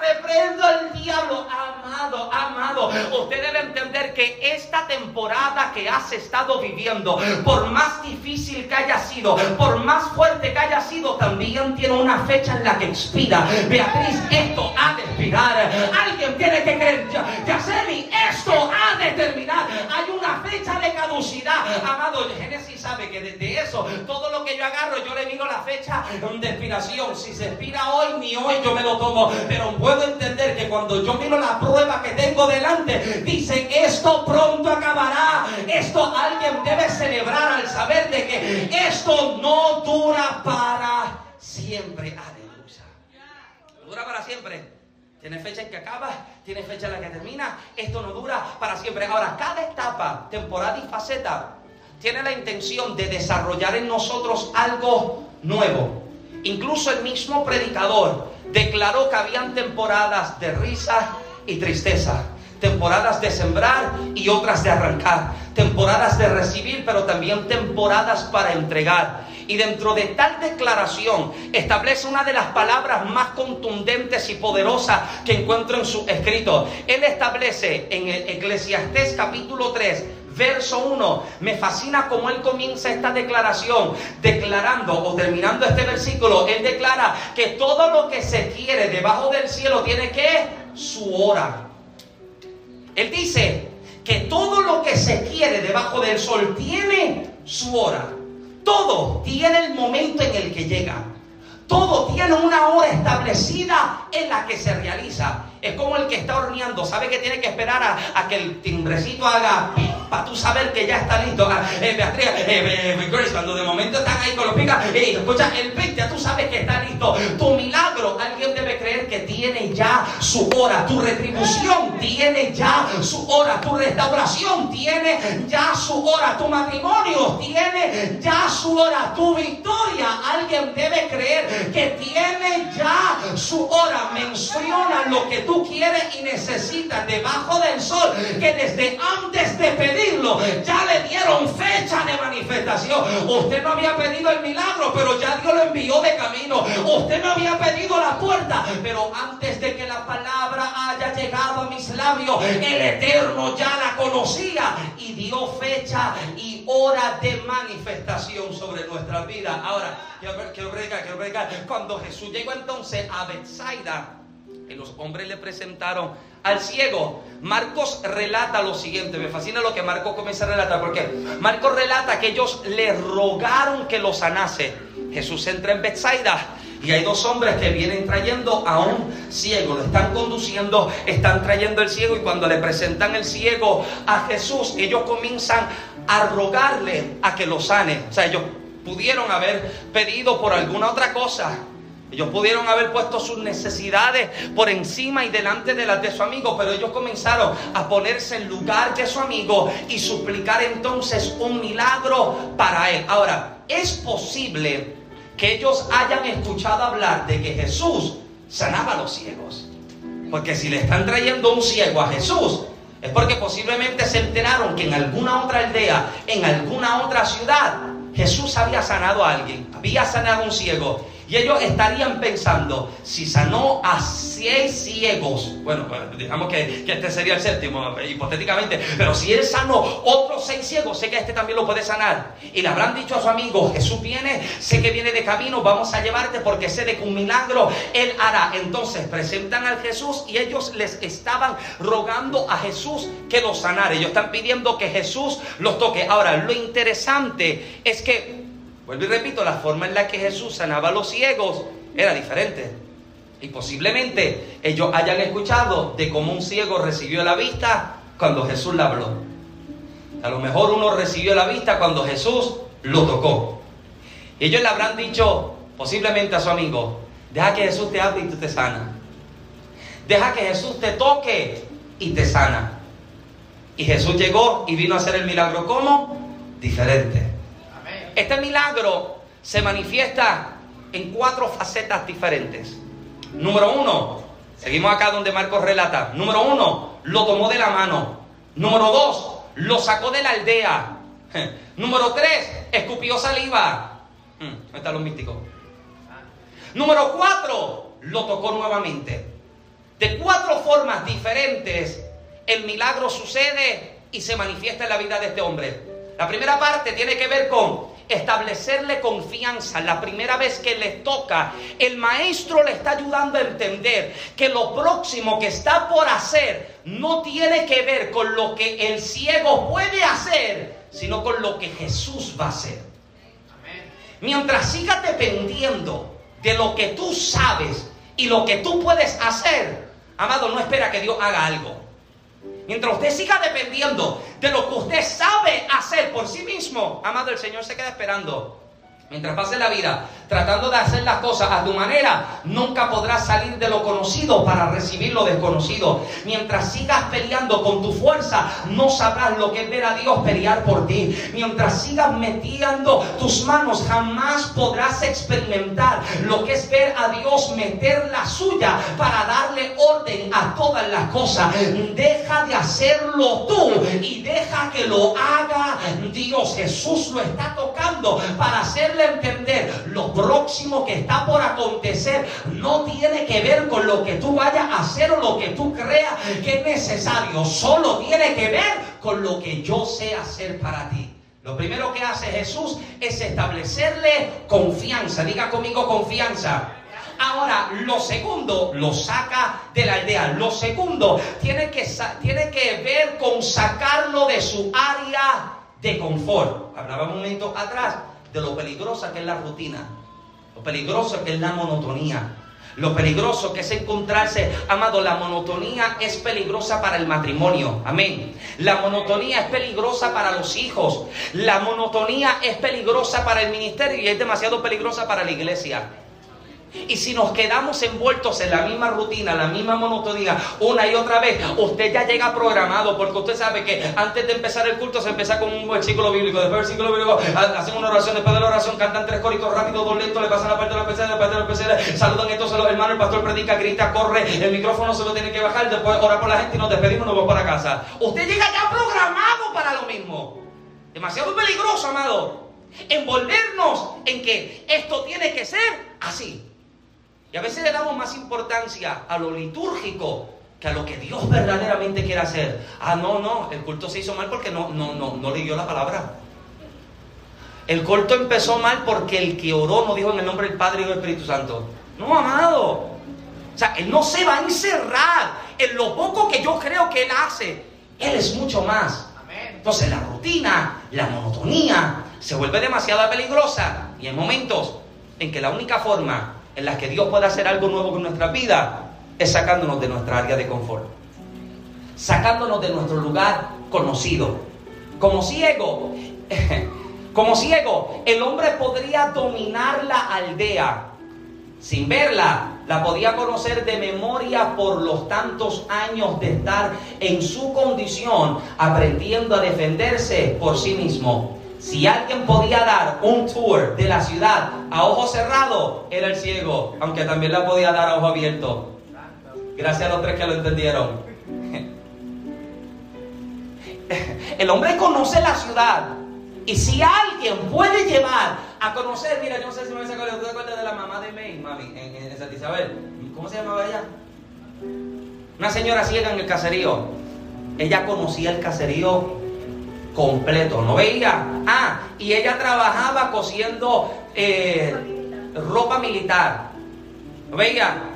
reprendo al diablo. Amado, amado, usted debe entender que esta temporada que has estado viviendo, por más difícil que haya sido, por más fuerte que haya sido, también tiene una fecha en la que expira. Beatriz, esto ha de expirar. Alguien tiene que creer, Yacemi, esto ha de terminar. Hay una fecha de caducidad. Amado, Génesis sabe que desde eso, todo lo que yo agarro, yo le miro la fecha de expiración. Si se expira hoy, ni hoy yo me lo tomo. Pero puedo entender que cuando yo miro la prueba que tengo delante, dice, esto pronto acabará. Esto alguien debe celebrar al saber de que esto no dura para siempre. Aleluya. Dura para siempre. Tiene fecha en que acaba, tiene fecha en la que termina. Esto no dura para siempre. Ahora, cada etapa, temporada y faceta tiene la intención de desarrollar en nosotros algo nuevo. Incluso el mismo predicador declaró que habían temporadas de risa y tristeza, temporadas de sembrar y otras de arrancar, temporadas de recibir, pero también temporadas para entregar. Y dentro de tal declaración establece una de las palabras más contundentes y poderosas que encuentro en su escrito. Él establece en el Eclesiastés capítulo 3, verso 1. Me fascina cómo él comienza esta declaración, declarando o terminando este versículo. Él declara que todo lo que se quiere debajo del cielo tiene que su hora. Él dice que todo lo que se quiere debajo del sol tiene su hora. Todo tiene el momento en el que llega. Todo tiene una hora establecida en la que se realiza. Es como el que está horneando, sabe que tiene que esperar a, que el timbrecito haga para tú saber que ya está listo. Ah, eh, Beatriz, eh, eh, Grace, cuando de momento están ahí con los picas, escucha el pit, ya tú sabes que está listo. Tu milagro, alguien debe creer que tiene ya su hora. Tu retribución tiene ya su hora. Tu restauración tiene ya su hora. Tu matrimonio tiene ya su hora. Tu victoria, alguien debe creer que tiene ya su hora. Menciona lo que tú quieres y necesitas debajo del sol, que desde antes de pedirlo ya le dieron fecha de manifestación. Usted no había pedido el milagro, pero ya Dios lo envió de camino. Usted no había pedido la puerta, pero antes de que la palabra haya llegado a mis labios, el Eterno ya la conocía y dio fecha y hora de manifestación sobre nuestra vida. Ahora, quiero, predicar, quiero predicar. Cuando Jesús llegó entonces a Bethsaida, que los hombres le presentaron al ciego. Marcos relata lo siguiente, me fascina lo que Marcos comienza a relatar, porque Marcos relata que ellos le rogaron que lo sanase. Jesús entra en Bethsaida y hay dos hombres que vienen trayendo a un ciego, lo están conduciendo, están trayendo el ciego y cuando le presentan el ciego a Jesús, ellos comienzan a rogarle a que lo sane. O sea, ellos pudieron haber pedido por alguna otra cosa, ellos pudieron haber puesto sus necesidades por encima y delante de las de su amigo, pero ellos comenzaron a ponerse en lugar de su amigo y suplicar entonces un milagro para él. Ahora, es posible que ellos hayan escuchado hablar de que Jesús sanaba a los ciegos. Porque si le están trayendo un ciego a Jesús, es porque posiblemente se enteraron que en alguna otra aldea, en alguna otra ciudad, Jesús había sanado a alguien, había sanado a un ciego. Y ellos estarían pensando, si sanó a seis ciegos, bueno, pues, digamos que, este sería el séptimo, hipotéticamente, pero si él sanó otros seis ciegos, sé que este también lo puede sanar. Y le habrán dicho a su amigo, Jesús viene, sé que viene de camino, vamos a llevarte porque sé de que un milagro él hará. Entonces presentan al Jesús y ellos les estaban rogando a Jesús que los sanara. Ellos están pidiendo que Jesús los toque. Ahora, lo interesante es que Vuelvo y repito, la forma en la que Jesús sanaba a los ciegos era diferente. Y posiblemente ellos hayan escuchado de cómo un ciego recibió la vista cuando Jesús le habló. A lo mejor uno recibió la vista cuando Jesús lo tocó. Y ellos le habrán dicho posiblemente a su amigo, deja que Jesús te hable y tú te sana. Deja que Jesús te toque y te sana. Y Jesús llegó y vino a hacer el milagro como diferente. Este milagro se manifiesta en cuatro facetas diferentes. Número uno, seguimos acá donde Marcos relata. Número uno, lo tomó de la mano. Número dos, lo sacó de la aldea. Número tres, escupió saliva. Hmm, ¿Dónde están los místicos? Número cuatro, lo tocó nuevamente. De cuatro formas diferentes, el milagro sucede y se manifiesta en la vida de este hombre. La primera parte tiene que ver con establecerle confianza. La primera vez que le toca, el maestro le está ayudando a entender que lo próximo que está por hacer no tiene que ver con lo que el ciego puede hacer, sino con lo que Jesús va a hacer. Mientras sigas dependiendo de lo que tú sabes y lo que tú puedes hacer, amado, no espera que Dios haga algo. Mientras usted siga dependiendo de lo que usted sabe hacer por sí mismo, amado, el Señor se queda esperando. Mientras pase la vida tratando de hacer las cosas a tu manera, nunca podrás salir de lo conocido para recibir lo desconocido. Mientras sigas peleando con tu fuerza, no sabrás lo que es ver a Dios pelear por ti. Mientras sigas metiendo tus manos, jamás podrás experimentar lo que es ver a Dios meter la suya para darle orden a todas las cosas. Deja de hacerlo tú y deja que lo haga Dios. Jesús lo está tocando para hacerle entender lo próximo que está por acontecer no tiene que ver con lo que tú vayas a hacer o lo que tú creas que es necesario. Solo tiene que ver con lo que yo sé hacer para ti. Lo primero que hace Jesús es establecerle confianza. Diga conmigo confianza. Ahora, lo segundo lo saca de la aldea. Lo segundo tiene que, tiene que ver con sacarlo de su área de confort. Hablaba un momento atrás de lo peligrosa que es la rutina. Lo peligroso que es la monotonía. Lo peligroso que es encontrarse, amado, la monotonía es peligrosa para el matrimonio. Amén. La monotonía es peligrosa para los hijos. La monotonía es peligrosa para el ministerio y es demasiado peligrosa para la iglesia. Y si nos quedamos envueltos en la misma rutina, la misma monotonía, una y otra vez, usted ya llega programado, porque usted sabe que antes de empezar el culto se empieza con un versículo bíblico, después del versículo bíblico hacen una oración, después de la oración cantan tres coritos rápidos, dos lentos, le pasan la parte de la PC, después de la PC, saludan entonces los hermanos, el pastor predica, grita, corre, el micrófono se lo tiene que bajar, después ora por la gente y nos despedimos nos vamos para casa. Usted llega ya programado para lo mismo. Demasiado peligroso, amado. Envolvernos en que esto tiene que ser así. Y a veces le damos más importancia a lo litúrgico que a lo que Dios verdaderamente quiere hacer. Ah, no, no, el culto se hizo mal porque no, no, no, no leyó la palabra. El culto empezó mal porque el que oró no dijo en el nombre del Padre y del Espíritu Santo. No, amado. O sea, Él no se va a encerrar en lo poco que yo creo que Él hace. Él es mucho más. Entonces la rutina, la monotonía, se vuelve demasiado peligrosa. Y hay momentos en que la única forma en las que Dios puede hacer algo nuevo con nuestra vida es sacándonos de nuestra área de confort, sacándonos de nuestro lugar conocido. Como ciego, como ciego, el hombre podría dominar la aldea sin verla, la podía conocer de memoria por los tantos años de estar en su condición, aprendiendo a defenderse por sí mismo. Si alguien podía dar un tour de la ciudad a ojo cerrado, era el ciego, aunque también la podía dar a ojo abierto. Gracias a los tres que lo entendieron. El hombre conoce la ciudad. Y si alguien puede llevar a conocer, mira, yo no sé si me acuerdo, ¿tú te acuerdas de la mamá de May, mami, en, en Santa Isabel? ¿Cómo se llamaba ella? Una señora ciega en el caserío. Ella conocía el caserío completo. ¿No veía? Ah, y ella trabajaba cosiendo eh, ropa militar. ¿No veía?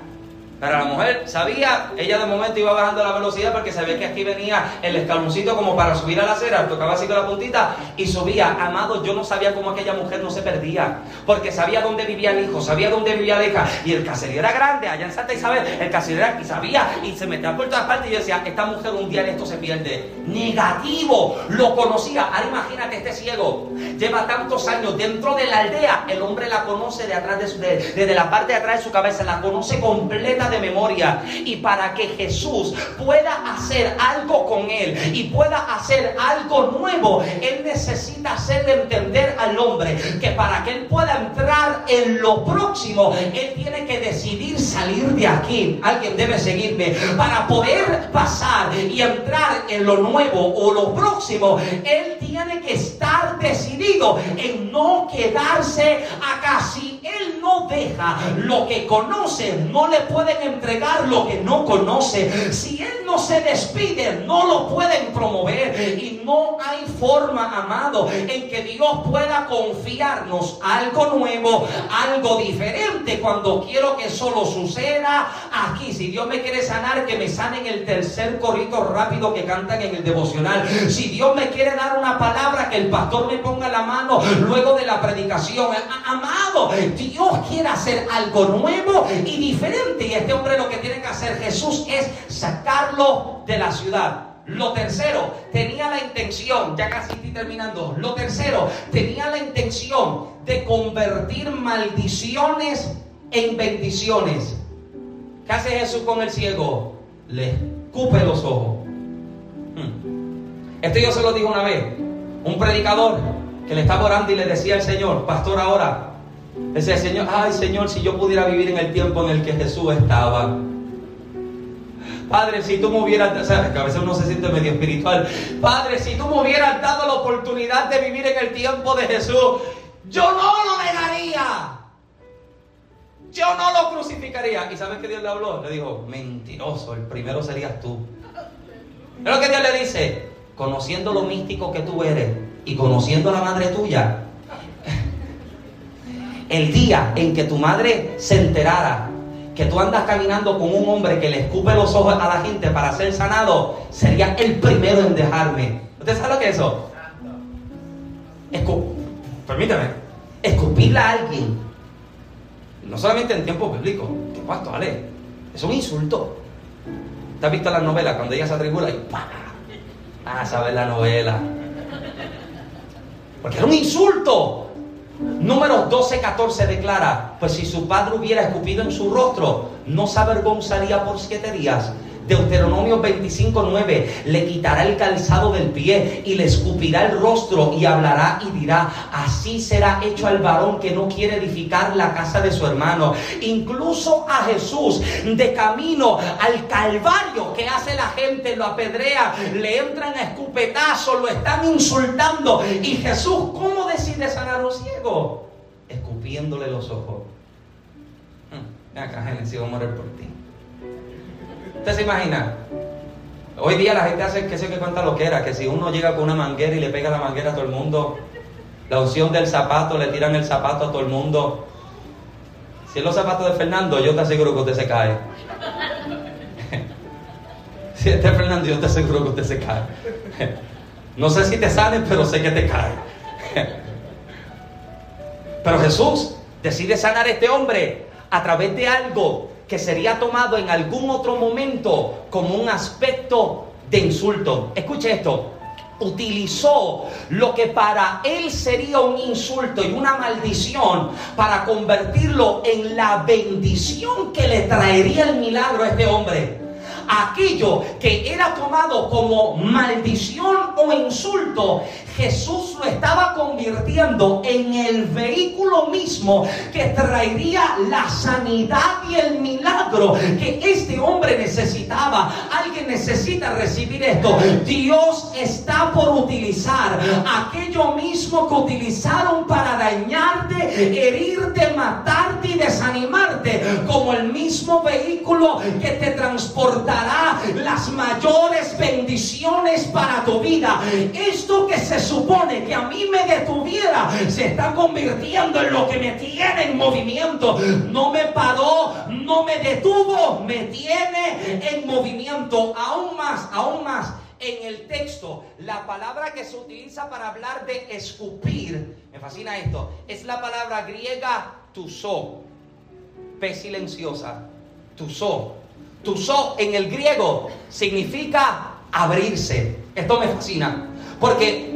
Pero la mujer sabía, ella de momento iba bajando la velocidad porque sabía que aquí venía el escaloncito como para subir a la acera, tocaba así con la puntita y subía. Amado, yo no sabía cómo aquella mujer no se perdía, porque sabía dónde vivía el hijo, sabía dónde vivía la hija. Y el caserío era grande, allá en Santa Isabel, el caserío era y sabía y se metía por todas partes y yo decía, esta mujer un día en esto se pierde. Negativo, lo conocía. Ahora imagínate este ciego, lleva tantos años dentro de la aldea, el hombre la conoce de atrás de su, desde la parte de atrás de su cabeza, la conoce completa de memoria. Y para que Jesús pueda hacer algo con él y pueda hacer algo nuevo, él necesita hacerle entender al hombre que para que él pueda entrar en lo próximo, él tiene que decidir salir de aquí. Alguien debe seguirme. Para poder pasar y entrar en lo nuevo o lo próximo, él tiene que estar decidido en no quedarse acá. Él no deja lo que conoce, no le pueden entregar lo que no conoce. Si Él no se despide, no lo pueden promover. Y no hay forma, amado, en que Dios pueda confiarnos algo nuevo, algo diferente cuando quiero que solo suceda aquí. Si Dios me quiere sanar, que me sane en el tercer corrito rápido que cantan en el devocional. Si Dios me quiere dar una palabra, que el pastor me ponga la mano luego de la predicación. Amado, Dios quiere hacer algo nuevo y diferente. Y este hombre lo que tiene que hacer Jesús es sacarlo de la ciudad. Lo tercero, tenía la intención, ya casi estoy terminando, lo tercero, tenía la intención de convertir maldiciones en bendiciones. ¿Qué hace Jesús con el ciego? Le escupe los ojos. Hmm. Esto yo se lo digo una vez. Un predicador que le estaba orando y le decía al Señor, pastor ahora, decía Señor, ay Señor, si yo pudiera vivir en el tiempo en el que Jesús estaba. Padre, si tú me hubieras, que a veces uno se siente medio espiritual. Padre, si tú me hubieras dado la oportunidad de vivir en el tiempo de Jesús, yo no lo negaría. Yo no lo crucificaría. ¿Y sabes qué Dios le habló? Le dijo, mentiroso, el primero serías tú. Es lo que Dios le dice, conociendo lo místico que tú eres y conociendo a la madre tuya, el día en que tu madre se enterara que tú andas caminando con un hombre que le escupe los ojos a la gente para ser sanado, sería el primero en dejarme. ¿Usted sabe lo que es eso? Escu Permítame. Escupirle a alguien No solamente en tiempos bíblicos, que cuánto, vale, es un insulto. ¿Te has visto la novela cuando ella se atribula y ¡pah! Ah, sabes la novela. Porque era un insulto. Número 12:14 declara, pues si su padre hubiera escupido en su rostro, no se avergonzaría por siete días. Deuteronomio 25:9 le quitará el calzado del pie y le escupirá el rostro y hablará y dirá, así será hecho al varón que no quiere edificar la casa de su hermano. Incluso a Jesús de camino al Calvario que hace la gente, lo apedrea, le entran a escupetazo, lo están insultando y Jesús, ¿cómo decide sanar a un ciego? Escupiéndole los ojos. Hmm, acá, Génesis, vamos a morir por ti. ¿Usted se imagina? Hoy día la gente hace que sé que cuánta lo que era, que si uno llega con una manguera y le pega la manguera a todo el mundo, la opción del zapato, le tiran el zapato a todo el mundo. Si es los zapatos de Fernando, yo te aseguro que usted se cae. si este es Fernando, yo te aseguro que usted se cae. no sé si te sale, pero sé que te cae. pero Jesús decide sanar a este hombre a través de algo que sería tomado en algún otro momento como un aspecto de insulto. Escuche esto. Utilizó lo que para él sería un insulto y una maldición para convertirlo en la bendición que le traería el milagro a este hombre aquello que era tomado como maldición o insulto, Jesús lo estaba convirtiendo en el vehículo mismo que traería la sanidad y el milagro que este hombre necesitaba. Alguien necesita recibir esto. Dios está por utilizar aquello mismo que utilizaron para dañarte, herirte, matarte y desanimarte como el mismo vehículo que te transportará las mayores bendiciones para tu vida. Esto que se supone que a mí me detuviera se está convirtiendo en lo que me tiene en movimiento. No me paró, no me detuvo, me tiene en movimiento. Aún más, aún más. En el texto, la palabra que se utiliza para hablar de escupir, me fascina esto, es la palabra griega tuso, P silenciosa, tuso. Tuso en el griego significa abrirse. Esto me fascina. Porque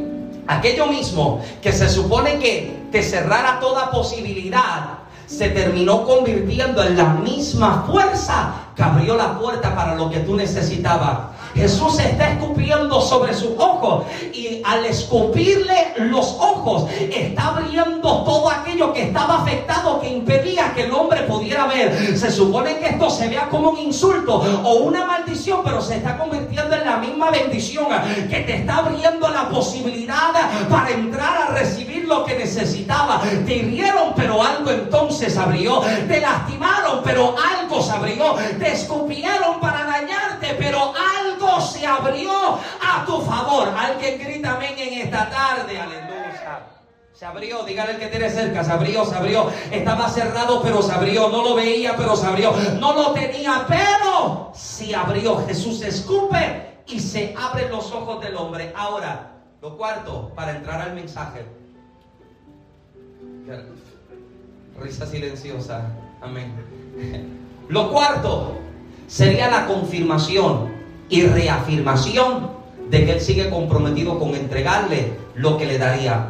aquello mismo que se supone que te cerrara toda posibilidad, se terminó convirtiendo en la misma fuerza que abrió la puerta para lo que tú necesitabas. Jesús está escupiendo sobre sus ojos y al escupirle los ojos está abriendo todo aquello que estaba afectado que impedía que el hombre pudiera ver. Se supone que esto se vea como un insulto o una maldición, pero se está convirtiendo en la misma bendición que te está abriendo la posibilidad para entrar a recibir lo que necesitaba. Te hirieron, pero algo entonces abrió. Te lastimaron, pero algo se abrió. Te escupieron para dañarte, pero algo se abrió a tu favor. Alguien grita amén en esta tarde, aleluya. Se abrió, dígale el que tiene cerca, se abrió, se abrió. Estaba cerrado, pero se abrió. No lo veía, pero se abrió. No lo tenía, pero se abrió. Jesús escupe y se abren los ojos del hombre. Ahora, lo cuarto, para entrar al mensaje. Risa silenciosa. Amén. Lo cuarto sería la confirmación y reafirmación de que Él sigue comprometido con entregarle lo que le daría.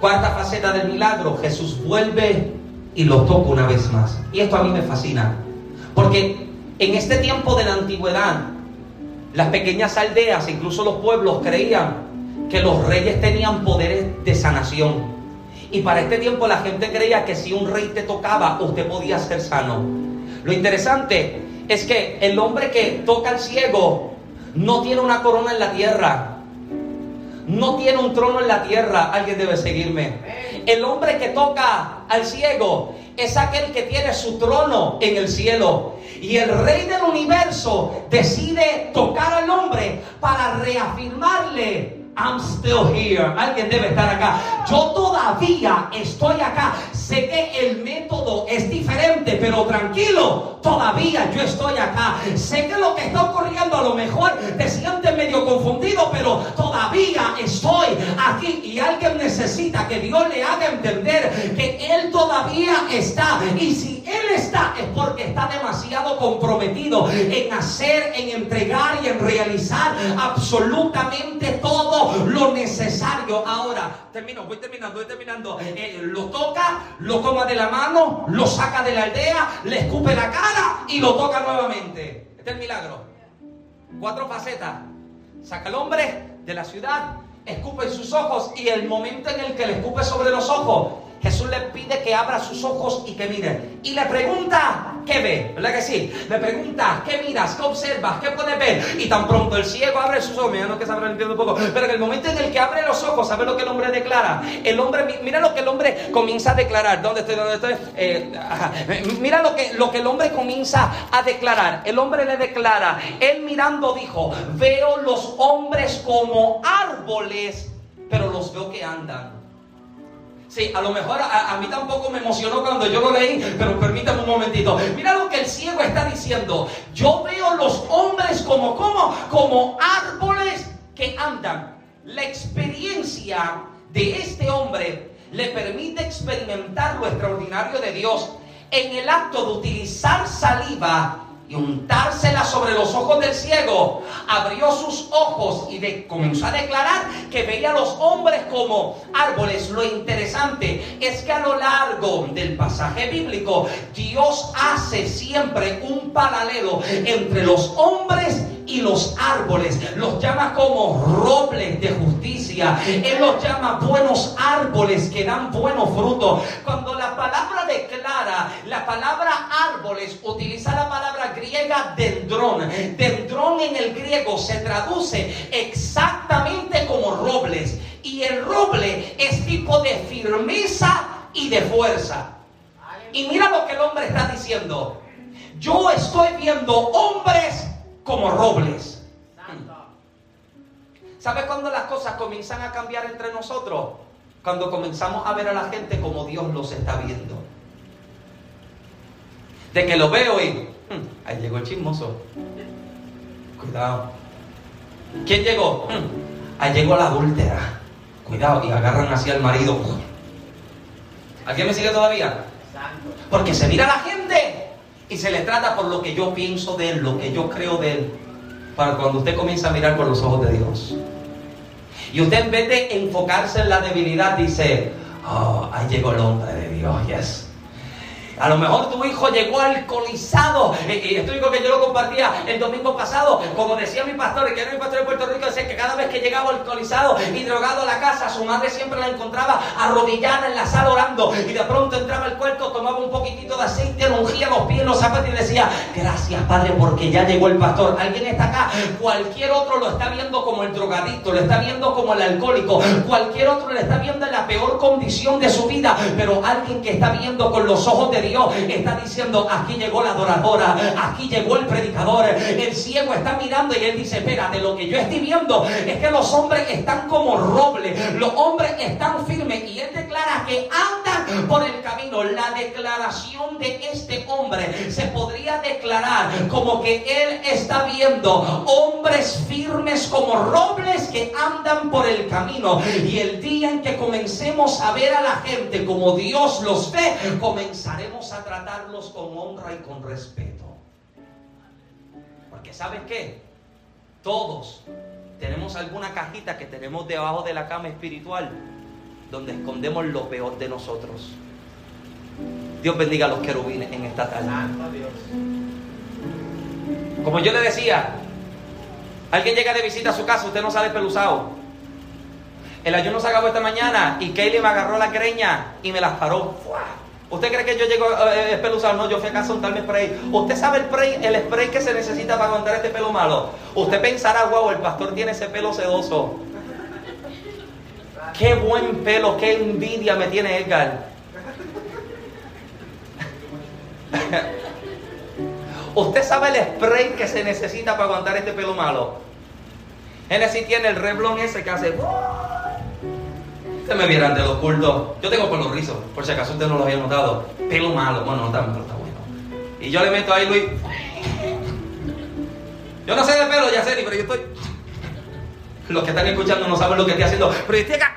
Cuarta faceta del milagro, Jesús vuelve y lo toca una vez más. Y esto a mí me fascina, porque en este tiempo de la antigüedad, las pequeñas aldeas, incluso los pueblos, creían que los reyes tenían poderes de sanación. Y para este tiempo la gente creía que si un rey te tocaba, usted podía ser sano. Lo interesante es que el hombre que toca al ciego no tiene una corona en la tierra. No tiene un trono en la tierra. Alguien debe seguirme. El hombre que toca al ciego es aquel que tiene su trono en el cielo. Y el rey del universo decide tocar al hombre para reafirmarle I'm still here. Alguien debe estar acá. Yo todavía estoy acá. sé que el método es diferente, pero tranquilo, todavía yo estoy acá. Sé que lo que está ocurriendo a lo mejor te sientes medio confundido, pero todavía estoy aquí. Y alguien necesita que Dios le haga entender que Él todavía está. Y si Él está, es porque está demasiado comprometido en hacer, en entregar y en realizar absolutamente todo lo necesario. Ahora, termino, voy terminando, voy terminando. Eh, lo toca, lo toma de la mano, lo saca de la aldea, le escupe la cara y lo toca nuevamente. Este es el milagro. Cuatro facetas. Saca al hombre de la ciudad, escupe sus ojos y el momento en el que le escupe sobre los ojos, Jesús le pide que abra sus ojos y que mire. Y le pregunta, ¿qué ve? ¿Verdad que sí? Le pregunta, ¿qué miras? ¿Qué observas? ¿Qué puedes ver? Y tan pronto el ciego abre sus ojos, mira, no que se habrá un poco, pero en el momento en el que abre los ojos, ¿sabe lo que el hombre declara? El hombre, mira lo que el hombre comienza a declarar. ¿Dónde estoy? ¿Dónde estoy? Eh, mira lo que, lo que el hombre comienza a declarar. El hombre le declara, él mirando dijo, veo los hombres como árboles, pero los veo que andan. Sí, a lo mejor a, mí tampoco me emocionó cuando yo lo leí, pero permítame un momentito. Mira lo que el ciego está diciendo. Yo veo los hombres como, como, como árboles que andan. La experiencia de este hombre le permite experimentar lo extraordinario de Dios en el acto de utilizar saliva y untársela sobre los ojos del ciego, abrió sus ojos y comenzó a declarar que veía a los hombres como árboles. Lo interesante es que a lo largo del pasaje bíblico, Dios hace siempre un paralelo entre los hombres y los árboles. Los llama como robles de justicia. Él los llama buenos árboles que dan buenos frutos. Cuando la palabra la palabra árboles utiliza la palabra griega dendrón. Dendrón en el griego se traduce exactamente como robles. Y el roble es tipo de firmeza y de fuerza. Y mira lo que el hombre está diciendo. Yo estoy viendo hombres como robles. ¿Sabes cuándo las cosas comienzan a cambiar entre nosotros? Cuando comenzamos a ver a la gente como Dios los está viendo. De que lo veo y hmm, ahí llegó el chismoso. Cuidado. ¿Quién llegó? Hmm, ahí llegó la adúltera. Cuidado, y agarran así al marido. ¿Alguien me sigue todavía? Porque se mira a la gente y se le trata por lo que yo pienso de él, lo que yo creo de él, para cuando usted comienza a mirar por los ojos de Dios. Y usted en vez de enfocarse en la debilidad dice, oh, ahí llegó el hombre de Dios, yes. A lo mejor tu hijo llegó alcoholizado. Y esto digo que yo lo compartía el domingo pasado. Como decía mi pastor, que era mi pastor de Puerto Rico, decía que cada vez que llegaba alcoholizado y drogado a la casa, su madre siempre la encontraba arrodillada en la sala orando. Y de pronto entraba al cuarto, tomaba un poquitito de aceite, ungía los pies, los zapatos y decía, gracias Padre porque ya llegó el pastor. Alguien está acá. Cualquier otro lo está viendo como el drogadicto, lo está viendo como el alcohólico. Cualquier otro le está viendo en la peor condición de su vida. Pero alguien que está viendo con los ojos de Dios está diciendo, aquí llegó la adoradora, aquí llegó el predicador, el ciego está mirando y él dice, espérate, lo que yo estoy viendo es que los hombres están como roble, los hombres están firmes y él declara que andan por el camino. La declaración de este hombre se podría declarar como que él está viendo hombres firmes como robles que andan por el camino. Y el día en que comencemos a ver a la gente como Dios los ve, comenzaremos a tratarlos con honra y con respeto. Porque ¿saben qué? Todos tenemos alguna cajita que tenemos debajo de la cama espiritual donde escondemos lo peor de nosotros. Dios bendiga a los querubines en esta tarde. Como yo le decía, alguien llega de visita a su casa, usted no sale peluzado. El ayuno se acabó esta mañana y Kaylee me agarró la greña y me las paró. ¿Usted cree que yo llego a espeluzar? No, yo fui a casa a untarme spray. ¿Usted sabe el spray, el spray que se necesita para aguantar este pelo malo? Usted pensará, wow, el pastor tiene ese pelo sedoso. Qué buen pelo, qué envidia me tiene Edgar. ¿Usted sabe el spray que se necesita para aguantar este pelo malo? Genesis tiene el reblón ese que hace... Ustedes me vieran de los cultos. Yo tengo pelo rizo, por si acaso usted no lo había notado. Pelo malo. Bueno, no está malo, está bueno. Y yo le meto ahí, Luis. Yo no sé de pelo, ya sé, pero yo estoy. Los que están escuchando no saben lo que estoy haciendo, pero estoy acá.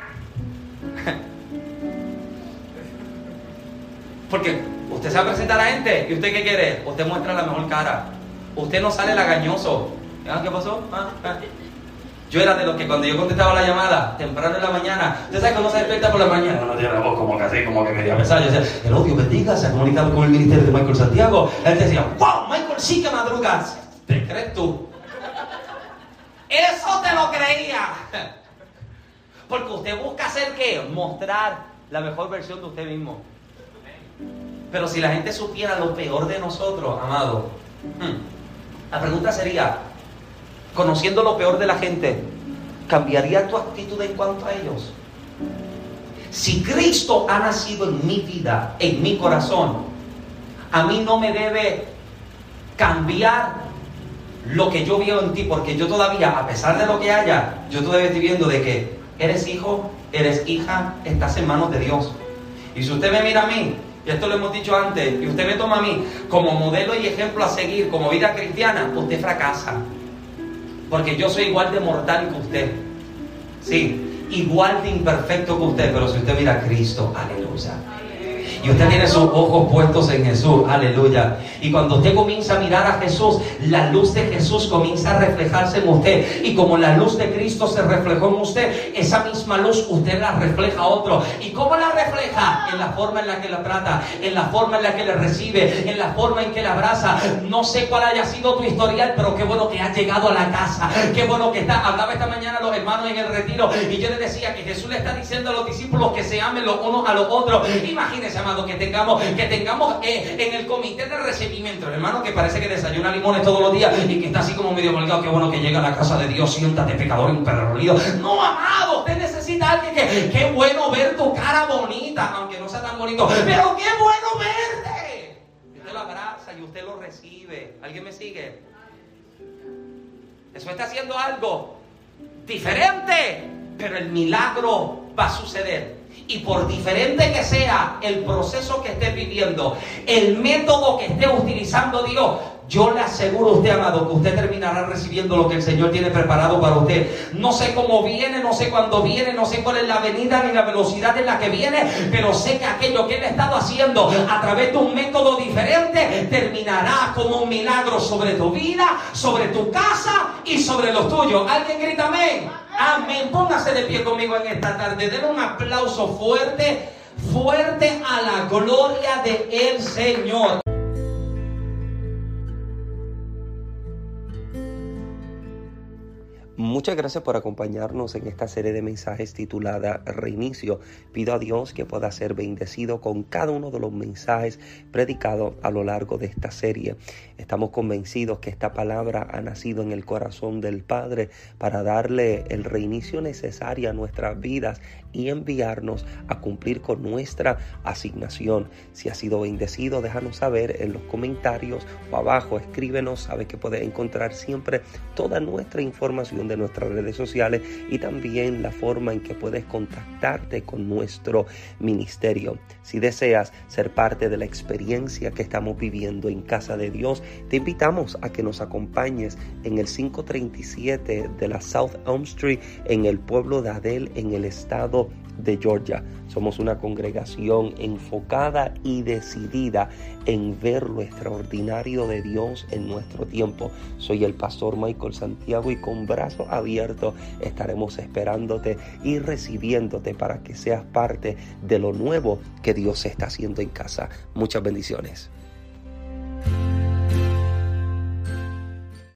Porque usted se va a presentar a la gente y usted qué quiere? Usted muestra la mejor cara. Usted no sale lagañoso. ¿Qué pasó? Ah, ah. Yo era de los que cuando yo contestaba la llamada, temprano en la mañana, usted sabe cómo se despierta por la mañana, no tiene la voz como que así, como que media pesada. Yo decía, el odio bendiga, se ha comunicado con el ministerio de Michael Santiago. Él decía, wow, Michael sí que madrugas. ¿Te crees tú? Eso te lo creía. Porque usted busca hacer qué? Mostrar la mejor versión de usted mismo. Pero si la gente supiera lo peor de nosotros, amado, hmm, la pregunta sería, conociendo lo peor de la gente, ¿cambiaría tu actitud en cuanto a ellos? Si Cristo ha nacido en mi vida, en mi corazón, a mí no me debe cambiar lo que yo veo en ti, porque yo todavía, a pesar de lo que haya, yo todavía estoy viendo de que eres hijo, eres hija, estás en manos de Dios. Y si usted me mira a mí, y esto lo hemos dicho antes, y usted me toma a mí como modelo y ejemplo a seguir, como vida cristiana, usted fracasa. Porque yo soy igual de mortal que usted. Sí, igual de imperfecto que usted, pero si usted mira a Cristo, aleluya. Y usted tiene sus ojos puestos en Jesús. Aleluya. Y cuando usted comienza a mirar a Jesús, la luz de Jesús comienza a reflejarse en usted. Y como la luz de Cristo se reflejó en usted, esa misma luz usted la refleja a otro. ¿Y cómo la refleja? En la forma en la que la trata, en la forma en la que le recibe, en la forma en que la abraza. No sé cuál haya sido tu historial, pero qué bueno que has llegado a la casa. Qué bueno que está. Hablaba esta mañana los hermanos en el retiro y yo les decía que Jesús le está diciendo a los discípulos que se amen los unos a los otros. Imagínense, que tengamos, que tengamos eh, en el comité de recibimiento, hermano, que parece que desayuna limones todos los días y que está así como medio malgado, qué bueno que llega a la casa de Dios, siéntate pecador y un perrolido. No, amado, usted necesita alguien que, qué bueno ver tu cara bonita, aunque no sea tan bonito, pero qué bueno verte. usted lo abraza y usted lo recibe. ¿Alguien me sigue? Eso está haciendo algo diferente, pero el milagro va a suceder. Y por diferente que sea el proceso que esté viviendo, el método que esté utilizando Dios, yo le aseguro a usted, amado, que usted terminará recibiendo lo que el Señor tiene preparado para usted. No sé cómo viene, no sé cuándo viene, no sé cuál es la venida ni la velocidad en la que viene, pero sé que aquello que Él ha estado haciendo a través de un método diferente terminará como un milagro sobre tu vida, sobre tu casa y sobre los tuyos. ¿Alguien grita amén? Amén. Póngase de pie conmigo en esta tarde. Den un aplauso fuerte, fuerte a la gloria de el Señor. Muchas gracias por acompañarnos en esta serie de mensajes titulada Reinicio. Pido a Dios que pueda ser bendecido con cada uno de los mensajes predicados a lo largo de esta serie. Estamos convencidos que esta palabra ha nacido en el corazón del Padre para darle el reinicio necesario a nuestras vidas y enviarnos a cumplir con nuestra asignación. Si ha sido bendecido, déjanos saber en los comentarios o abajo, escríbenos, sabe que puedes encontrar siempre toda nuestra información de nuestras redes sociales y también la forma en que puedes contactarte con nuestro ministerio. Si deseas ser parte de la experiencia que estamos viviendo en casa de Dios, te invitamos a que nos acompañes en el 537 de la South Elm Street en el pueblo de Adel en el estado de Georgia. Somos una congregación enfocada y decidida en ver lo extraordinario de Dios en nuestro tiempo. Soy el pastor Michael Santiago y con brazos abiertos estaremos esperándote y recibiéndote para que seas parte de lo nuevo que Dios está haciendo en casa. Muchas bendiciones.